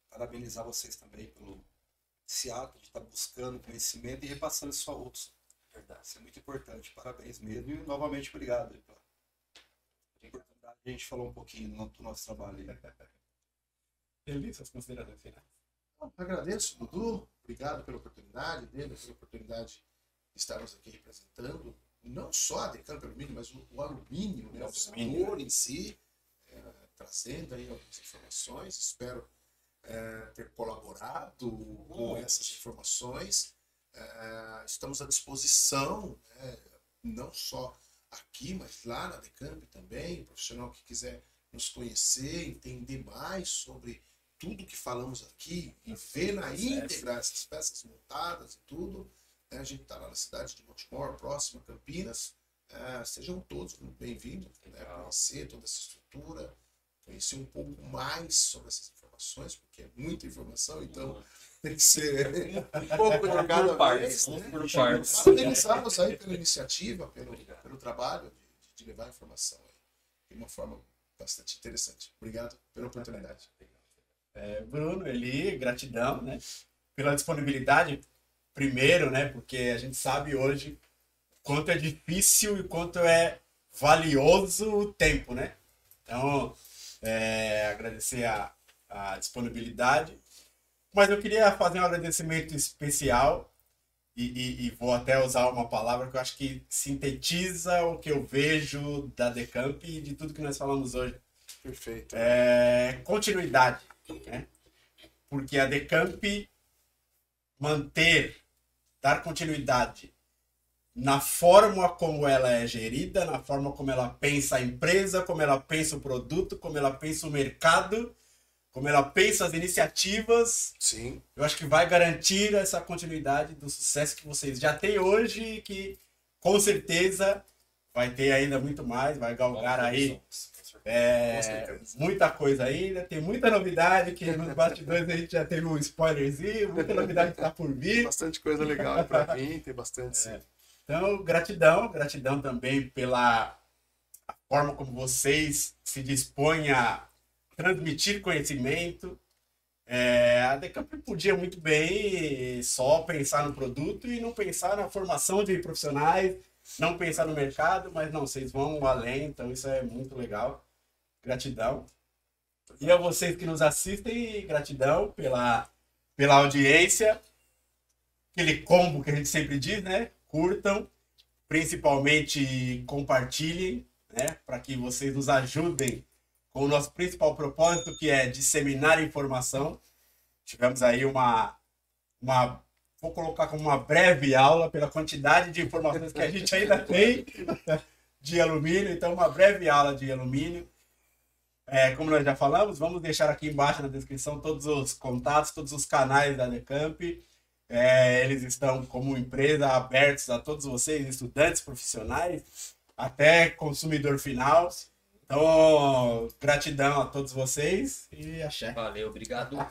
Parabenizar vocês também pelo esse ato de estar buscando conhecimento e repassando isso a outros. Verdade. Isso é muito importante. Parabéns mesmo. E novamente obrigado pela oportunidade. A gente falou um pouquinho do nosso trabalho. Eli, suas considerações finais. Agradeço, Dudu. Obrigado pela oportunidade dele, pela oportunidade de estarmos aqui representando não só a decano alumínio, mas o, o alumínio, né, o setor em si, é, trazendo aí algumas informações. Espero é, ter colaborado com essas informações. É, estamos à disposição, né, não só aqui, mas lá na Decamp também, profissional que quiser nos conhecer, entender mais sobre tudo que falamos aqui e ver na íntegra essas peças montadas e tudo. Né? A gente está lá na cidade de Montemor, próximo a Campinas. É, sejam todos bem-vindos né? conhecer toda essa estrutura, conhecer um pouco mais sobre essas informações, porque é muita informação, então tem que ser um pouco de cada vez. Né? Parabenizá-los aí pela iniciativa, pelo, pelo trabalho de, de levar a informação aí, de uma forma bastante interessante. Obrigado pela oportunidade. É, Bruno, Eli, gratidão né, pela disponibilidade primeiro, né? Porque a gente sabe hoje quanto é difícil e quanto é valioso o tempo, né? Então, é, agradecer a, a disponibilidade. Mas eu queria fazer um agradecimento especial e, e, e, vou até usar uma palavra que eu acho que sintetiza o que eu vejo da Decamp e de tudo que nós falamos hoje. Perfeito. É, continuidade. Né? Porque a Decamp manter, dar continuidade na forma como ela é gerida, na forma como ela pensa a empresa, como ela pensa o produto, como ela pensa o mercado, como ela pensa as iniciativas. Sim. Eu acho que vai garantir essa continuidade do sucesso que vocês já têm hoje e que com certeza vai ter ainda muito mais, vai galgar aí é, muita coisa ainda, tem muita novidade que nos bastidores a gente já teve um spoilerzinho, muita novidade que está por vir. Bastante coisa legal para mim, tem bastante é. Então, gratidão, gratidão também pela forma como vocês se dispõem a transmitir conhecimento. É, a Decamp podia muito bem só pensar no produto e não pensar na formação de profissionais, não pensar no mercado, mas não, vocês vão além, então isso é muito legal. Gratidão. E a vocês que nos assistem, gratidão pela, pela audiência. Aquele combo que a gente sempre diz, né? Curtam, principalmente compartilhem, né? Para que vocês nos ajudem com o nosso principal propósito, que é disseminar informação. Tivemos aí uma, uma vou colocar como uma breve aula pela quantidade de informações que a gente ainda tem de alumínio. Então, uma breve aula de alumínio. É, como nós já falamos, vamos deixar aqui embaixo na descrição todos os contatos, todos os canais da Decamp. É, eles estão como empresa abertos a todos vocês, estudantes, profissionais, até consumidor final. Então, gratidão a todos vocês e axé. Valeu, obrigado.